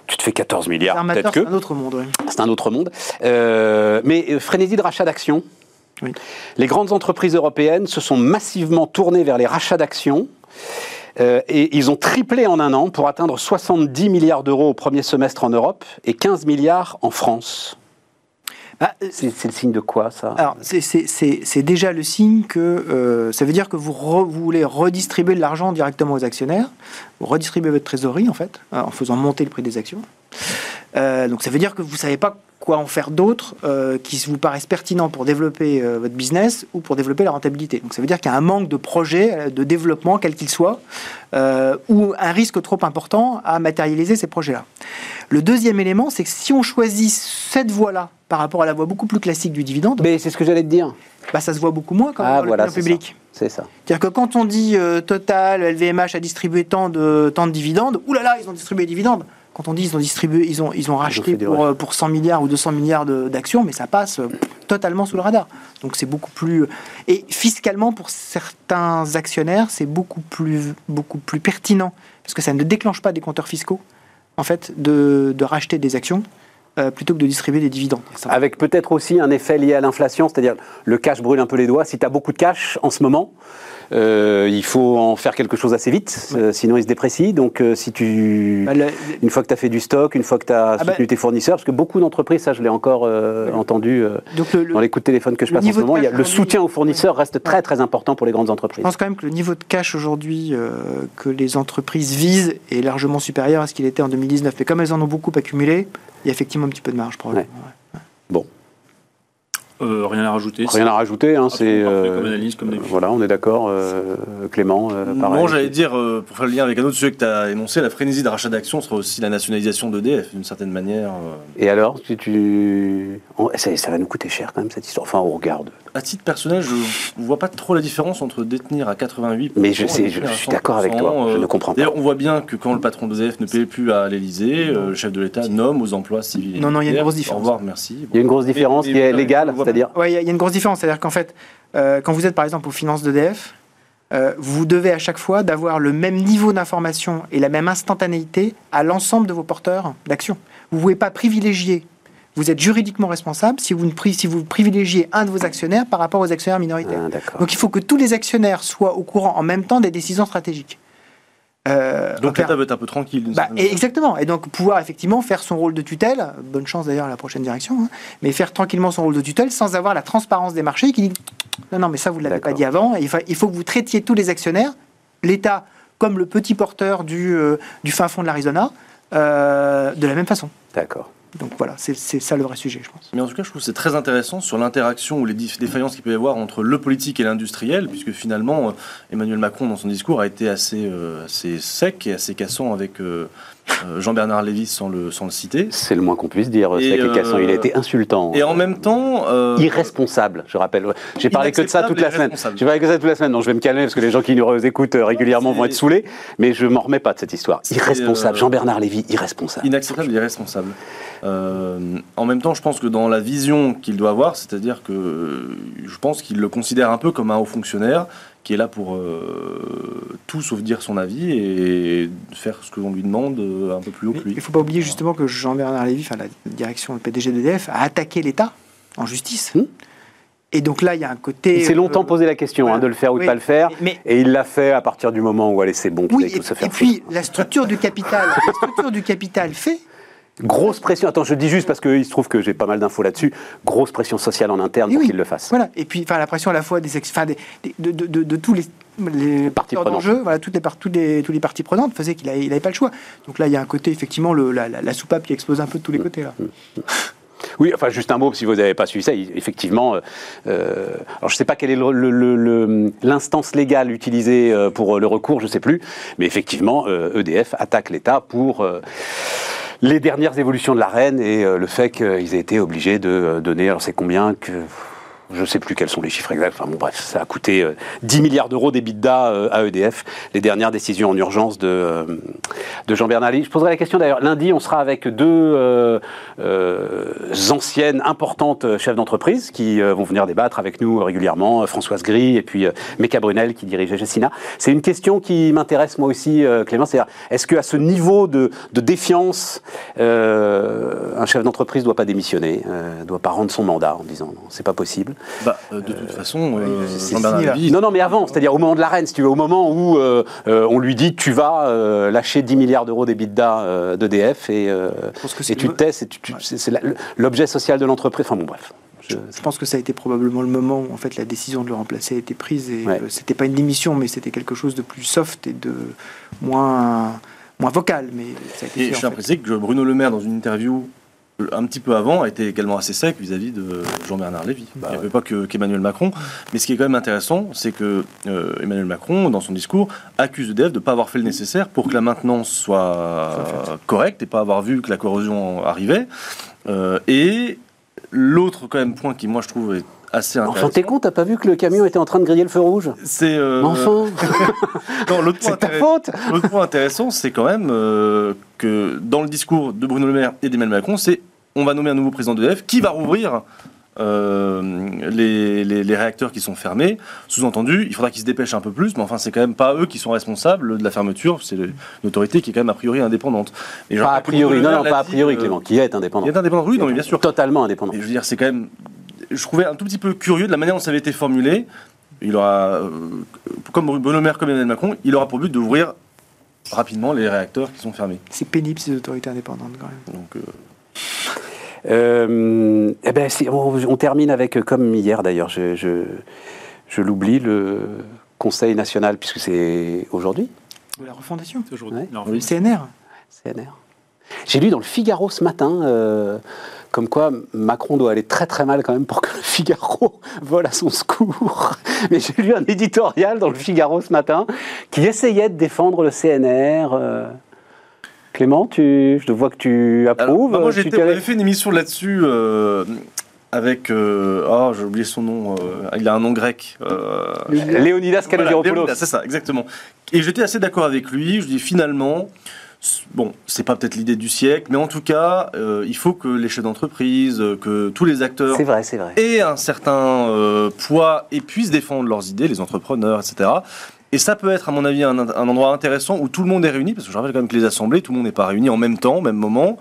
Tu te fais 14 milliards, peut-être c'est que. un autre monde. oui. C'est un autre monde. Euh, mais frénésie de rachat d'actions. Les grandes entreprises européennes se sont massivement tournées vers les rachats d'actions. Euh, et ils ont triplé en un an pour atteindre 70 milliards d'euros au premier semestre en Europe et 15 milliards en France. Bah, euh, C'est le signe de quoi, ça? Alors, c'est- déjà le signe que euh, ça veut dire que vous, re- vous voulez redistribuer de l'argent directement aux actionnaires, vous redistribuez votre trésorerie en fait, hein, en faisant monter le prix des actions. Euh, donc ça veut dire que vous savez pas quoi en faire d'autre euh, qui vous paraissent pertinents pour développer euh, votre business ou pour développer la rentabilité. Donc ça veut dire qu'il y a un manque de projet, euh, de développement, quel qu'il soit, euh, ou un risque trop important à matérialiser ces projets-là. Le deuxième élément, c'est que si on choisit cette voie-là par rapport à la voie beaucoup plus classique du dividende, Mais c'est ce que j'allais te dire. bah, ça se voit beaucoup moins quand même Ah, dans voilà, c'est publique. C'est ça. C'est-à-dire que quand on dit euh, Total, LVMH a distribué tant de, tant de dividendes, oulala, ils ont distribué des dividendes. Quand on dit ils ont distribué, ils ont, ils ont racheté pour, euh, pour 100 milliards ou 200 milliards de- d'actions, mais ça passe euh, totalement sous le radar. Donc c'est beaucoup plus. Et fiscalement, pour certains actionnaires, c'est beaucoup plus, beaucoup plus pertinent, parce que ça ne déclenche pas des compteurs fiscaux, en fait, de, de racheter des actions euh, plutôt que de distribuer des dividendes. Avec peut-être aussi un effet lié à l'inflation, c'est-à-dire le cash brûle un peu les doigts. Si tu as beaucoup de cash en ce moment, euh, il faut en faire quelque chose assez vite, euh, sinon il se déprécie. Donc euh, si tu... Bah, le- Une fois que tu as fait du stock, une fois que tu as Ah bah- soutenu tes fournisseurs, parce que beaucoup d'entreprises, ça je l'ai encore entendu donc le- dans les coups de téléphone que je passe en ce moment, il y a cash le soutien aux fournisseurs reste très très important pour les grandes Je entreprises. pense quand même que le niveau de cash aujourd'hui que les entreprises visent est largement supérieur à ce qu'il était en 2019. Mais comme elles en ont beaucoup accumulé, il y a effectivement un petit peu de marge probablement. ouais. Euh, rien à rajouter. Rien à rajouter, hein, c'est... euh, comme analyse, comme d'habitude. voilà, on est d'accord, euh, Clément, euh. Non, j'allais dire, euh, pour faire le lien avec un autre sujet que tu as énoncé, la frénésie de rachat d'actions sera aussi la nationalisation d'EDF, d'une certaine manière. euh. Et alors, tu, tu... on- ça, ça va nous coûter cher quand même cette histoire. Enfin, on regarde. À titre personnel, je ne vois pas trop la différence entre détenir à 88 Mais je sais, je- je suis d'accord avec toi, je ne comprends pas. D'ailleurs, on voit bien que quand le patron d'EDF ne paye plus à l'Elysée, le chef de l'État nomme aux emplois civils. Non, non, il y a une grosse différence. Au revoir, merci. Il y a une grosse différence qui est légale, c'est-à-dire Ouais, il y, a- une grosse différence. C'est-à-dire qu'en fait, euh, quand vous êtes par exemple aux finances d'EDF, euh, vous devez à chaque fois d'avoir le même niveau d'information et la même instantanéité à l'ensemble de vos porteurs d'actions. Vous ne pouvez pas privilégier. Vous êtes juridiquement responsable si vous, ne pri- si vous privilégiez un de vos actionnaires par rapport aux actionnaires minoritaires. Ah. Donc il faut que tous les actionnaires soient au courant en même temps des décisions stratégiques. Euh, Donc l'État veut être un peu tranquille. bah, et- exactement. Et donc pouvoir effectivement faire son rôle de tutelle, bonne chance d'ailleurs à la prochaine direction, hein, mais faire tranquillement son rôle de tutelle sans avoir la transparence des marchés qui dit non, non, mais ça vous ne l'avez pas dit avant. Il, fa- il faut que vous traitiez tous les actionnaires, l'État comme le petit porteur du, euh, du fin fond de l'Arizona, euh, de la même façon. D'accord. Donc voilà, c'est ça le vrai sujet, je pense. Mais en tout cas, je trouve c'est très intéressant sur l'interaction ou les défaillances qu'il peut y avoir entre le politique et l'industriel, puisque finalement, euh, Emmanuel Macron, dans son discours, a été assez, euh, sec et assez cassant avec euh, Jean-Bernard Lévy, sans le, sans le citer. C'est le moins qu'on puisse dire. Et, euh, Casson, il a été insultant. Et en même temps... euh, Irresponsable, je rappelle. J'ai parlé que de ça toute la semaine. J'ai parlé que de ça toute la semaine. Donc je vais me calmer parce que les gens qui nous écoutent euh, régulièrement vont être saoulés. Mais je m'en remets pas de cette histoire. Irresponsable. euh, Jean-Bernard Lévy, irresponsable. Inacceptable et irresponsable. Euh, en même temps, je pense que dans la vision qu'il doit avoir, c'est-à-dire que euh, je pense qu'il le considère un peu comme un haut fonctionnaire qui est là pour euh, tout sauf dire son avis et faire ce que l'on lui demande euh, un peu plus haut que Il lui. ne faut pas oublier justement que Jean-Bernard Lévy, enfin la direction, le PDG d'EDF, a attaqué l'État en justice. Hmm. Et donc là, il y a un côté. Il s'est longtemps euh, posé la question voilà. hein, de le faire ou de Oui. pas le faire. Mais, Et il l'a fait à partir du moment où allez, c'est bon, oui, aille et, tout se et faire puis la structure du capital, la structure du capital fait. Grosse pression. Attends, je dis juste parce qu'il se trouve que j'ai pas mal d'infos là-dessus. Grosse pression sociale en interne pour oui. qu'il le fasse. Voilà. Et puis, enfin, la pression à la fois des, ex- enfin, des, des- de, de- de- de tous les, les Parties prenantes. voilà, toutes les, toutes les, les parties prenantes faisait qu'il n'avait pas le choix. Donc là, il y a un côté, effectivement, le, la, la- la soupape qui explose un peu de tous les côtés. Là. Oui, enfin, juste un mot, si vous n'avez pas suivi ça, effectivement, euh, euh, alors je ne sais pas quelle est l'instance légale utilisée euh, pour le recours, je ne sais plus, mais effectivement, EDF attaque l'État pour euh, les dernières évolutions de la reine et euh, le fait qu'ils aient été obligés de euh, donner, alors c'est combien que... Je ne sais plus quels sont les chiffres exacts. Enfin bon, bref, ça a coûté euh, 10 milliards d'euros d'EBITDA euh, à EDF. Les dernières décisions en urgence de, euh, de Jean-Bernard Lévy. Je poserai la question d'ailleurs. Lundi, on sera avec deux euh, euh, anciennes, importantes euh, chefs d'entreprise qui euh, vont venir débattre avec nous régulièrement. Euh, Françoise Gris et puis euh, Meka Brunel qui dirige Gessina. C'est une question qui m'intéresse moi aussi, euh, Clément. C'est-à-dire, est-ce qu'à ce niveau de, de défiance, euh, un chef d'entreprise ne doit pas démissionner, ne doit pas rendre son mandat en disant non, c'est pas possible Bah, euh, de toute façon, euh, c'est Jean-Bernard non, non, mais avant, c'est-à-dire au moment de la reine, si tu veux, au moment où euh, euh, on lui dit tu vas euh, lâcher 10 milliards d'euros d'EBITDA euh, d'EDF et, euh, tu le- te tais, c'est l'objet social de l'entreprise. Enfin bon, bref. Je- Je pense que ça a été probablement le moment où en fait la décision de le remplacer a été prise et Ouais. euh, c'était pas une démission mais c'était quelque chose de plus soft et de moins moins vocal mais ça a été Et fait, je fait. préciser que Bruno Le Maire, dans une interview euh, un petit peu avant, a été également assez sec vis-à-vis de Jean-Bernard Lévy. Bah Il n'y avait pas que- qu'Emmanuel Macron. Mais ce qui est quand même intéressant, c'est que euh, Emmanuel Macron, dans son discours, accuse EDF de ne pas avoir fait le nécessaire pour que la maintenance soit correcte et pas avoir vu que la corrosion arrivait. Euh, et l'autre quand même point qui, moi, je trouve est assez Enfin, intéressant. t'es con, t'as pas vu que le camion était en train de griller le feu rouge C'est euh, Enfin, non, l'autre point c'est ta intéressant- faute L'autre point intéressant, c'est quand même euh, que dans le discours de Bruno Le Maire et d'Emmanuel Macron, c'est on va nommer un nouveau président d'EDF qui va rouvrir euh, les, les- les réacteurs qui sont fermés. Sous-entendu, il faudra qu'ils se dépêchent un peu plus, mais enfin, c'est quand même pas eux qui sont responsables de la fermeture, c'est le- une autorité qui est quand même a priori indépendante. Et Pas a priori, non, non, pas a priori, euh, Clément, qui est indépendant. Il est indépendant, oui, non, mais bien sûr. Totalement indépendant. Et je veux dire, c'est quand même. Je trouvais un tout petit peu curieux de la manière dont ça avait été formulé. Il aura, euh, comme Bruno Le Maire, comme Emmanuel Macron, il aura pour but d'ouvrir rapidement les réacteurs qui sont fermés. C'est pénible ces autorités indépendantes quand même. Donc, euh, Euh, eh ben, on, on termine avec, comme hier d'ailleurs, je, je, je l'oublie, le Conseil national, puisque c'est aujourd'hui, la refondation. C'est aujourd'hui. Ouais. Non, Le CNR. CNR. J'ai lu dans le Figaro ce matin, euh, comme quoi Macron doit aller très très mal quand même pour que le Figaro vole à son secours. Mais j'ai lu un éditorial dans le Figaro ce matin qui essayait de défendre le CNR. euh. Clément, tu, je vois que tu alors, approuves. bah, moi, tu avait fait une émission là-dessus euh, avec. euh, oh, j'ai oublié son nom. euh, il a un nom grec. Léonidas Voilà, Kalogeropoulos. Léonidas, c'est ça, exactement. Et j'étais assez d'accord avec lui. Je dis finalement, bon, c'est pas peut-être l'idée du siècle, mais en tout cas, euh, il faut que les chefs d'entreprise, euh, que tous les acteurs C'est vrai, c'est vrai. aient un certain euh, poids et puissent défendre leurs idées, les entrepreneurs, etc. Et ça peut être, à mon avis, un, un endroit intéressant où tout le monde est réuni, parce que je rappelle quand même que les assemblées, tout le monde n'est pas réuni en même temps, au même moment.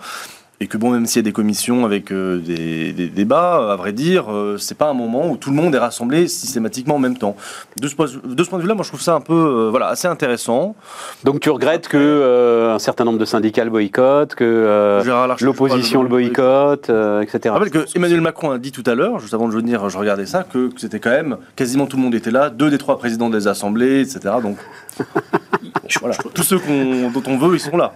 Et que bon, même s'il y a des commissions avec euh, des, des débats, à vrai dire, euh, c'est pas un moment où tout le monde est rassemblé systématiquement en même temps. De ce, point- de ce point de vue-là, moi, je trouve ça un peu, euh, voilà, assez intéressant. Donc tu regrettes que euh, un certain nombre de syndicats le boycottent, que l'opposition le boycotte, etc. Je rappelle que Emmanuel Macron a dit tout à l'heure, juste avant de venir, je regardais ça, que, que c'était quand même quasiment tout le monde était là, deux des trois présidents des assemblées, etc. Donc voilà, tous ceux qu'on- dont on veut, ils sont là.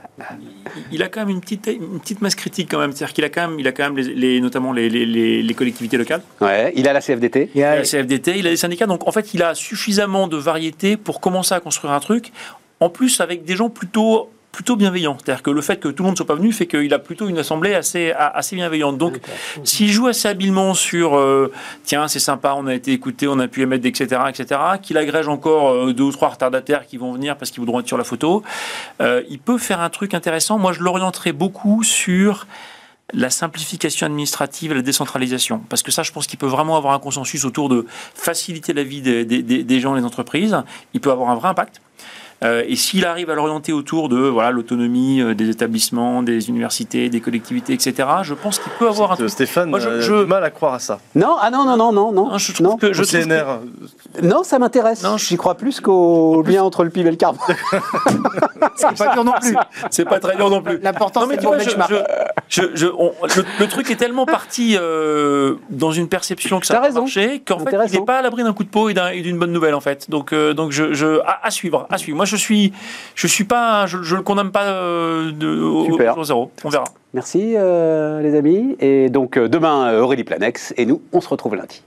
il a quand même une petite, une petite masse critique quand même. C'est-à-dire qu'il a quand même, il a quand même les, les- notamment les, les- les- les collectivités locales, Ouais, il a la CFDT. Il a- la CFDT, il a des syndicats. Donc en fait, il a suffisamment de variété pour commencer à construire un truc. En plus, avec des gens plutôt plutôt bienveillants. C'est-à-dire que le fait que tout le monde ne soit pas venu fait qu'il a plutôt une assemblée assez, assez bienveillante. Donc, s'il joue assez habilement sur euh, tiens, c'est sympa, on a été écouté, on a pu émettre, etc., etc., qu'il agrège encore euh, deux ou trois retardataires qui vont venir parce qu'ils voudront être sur la photo, euh, il peut faire un truc intéressant. Moi, je l'orienterai beaucoup sur la simplification administrative et la décentralisation. Parce que ça, je pense qu'il peut vraiment avoir un consensus autour de faciliter la vie des, des- des- des gens et des entreprises. Il peut avoir un vrai impact. Euh, et s'il arrive à l'orienter autour de voilà l'autonomie euh, des établissements, des universités, des collectivités, etc., je pense qu'il peut avoir un Euh, truc. Stéphane Moi, je- a je- du mal à croire à ça. Non, ah non, non, non, non, non. Non, je trouve non. que je que- CNR, Non, ça m'intéresse. Non, J'y crois plus qu'au lien entre le PIB et le carbone. C'est pas dur non plus. c'est pas très dur non plus. L'important, Non, mais c'est bon benchmark. je- je- je- on- le, le truc est tellement parti euh, dans une perception que ça raison. marcher qu'en fait, il n'est pas à l'abri d'un coup de peau et d'un- et d'une bonne nouvelle en fait. Donc, euh, donc je, je- à, à suivre, à suivre. Moi, je suis, je suis pas, je, je le condamne pas euh, de, au, Super. au zéro. On verra. Merci, euh, les amis. Et donc, euh, demain, Aurélie Planex. Et nous, on se retrouve lundi.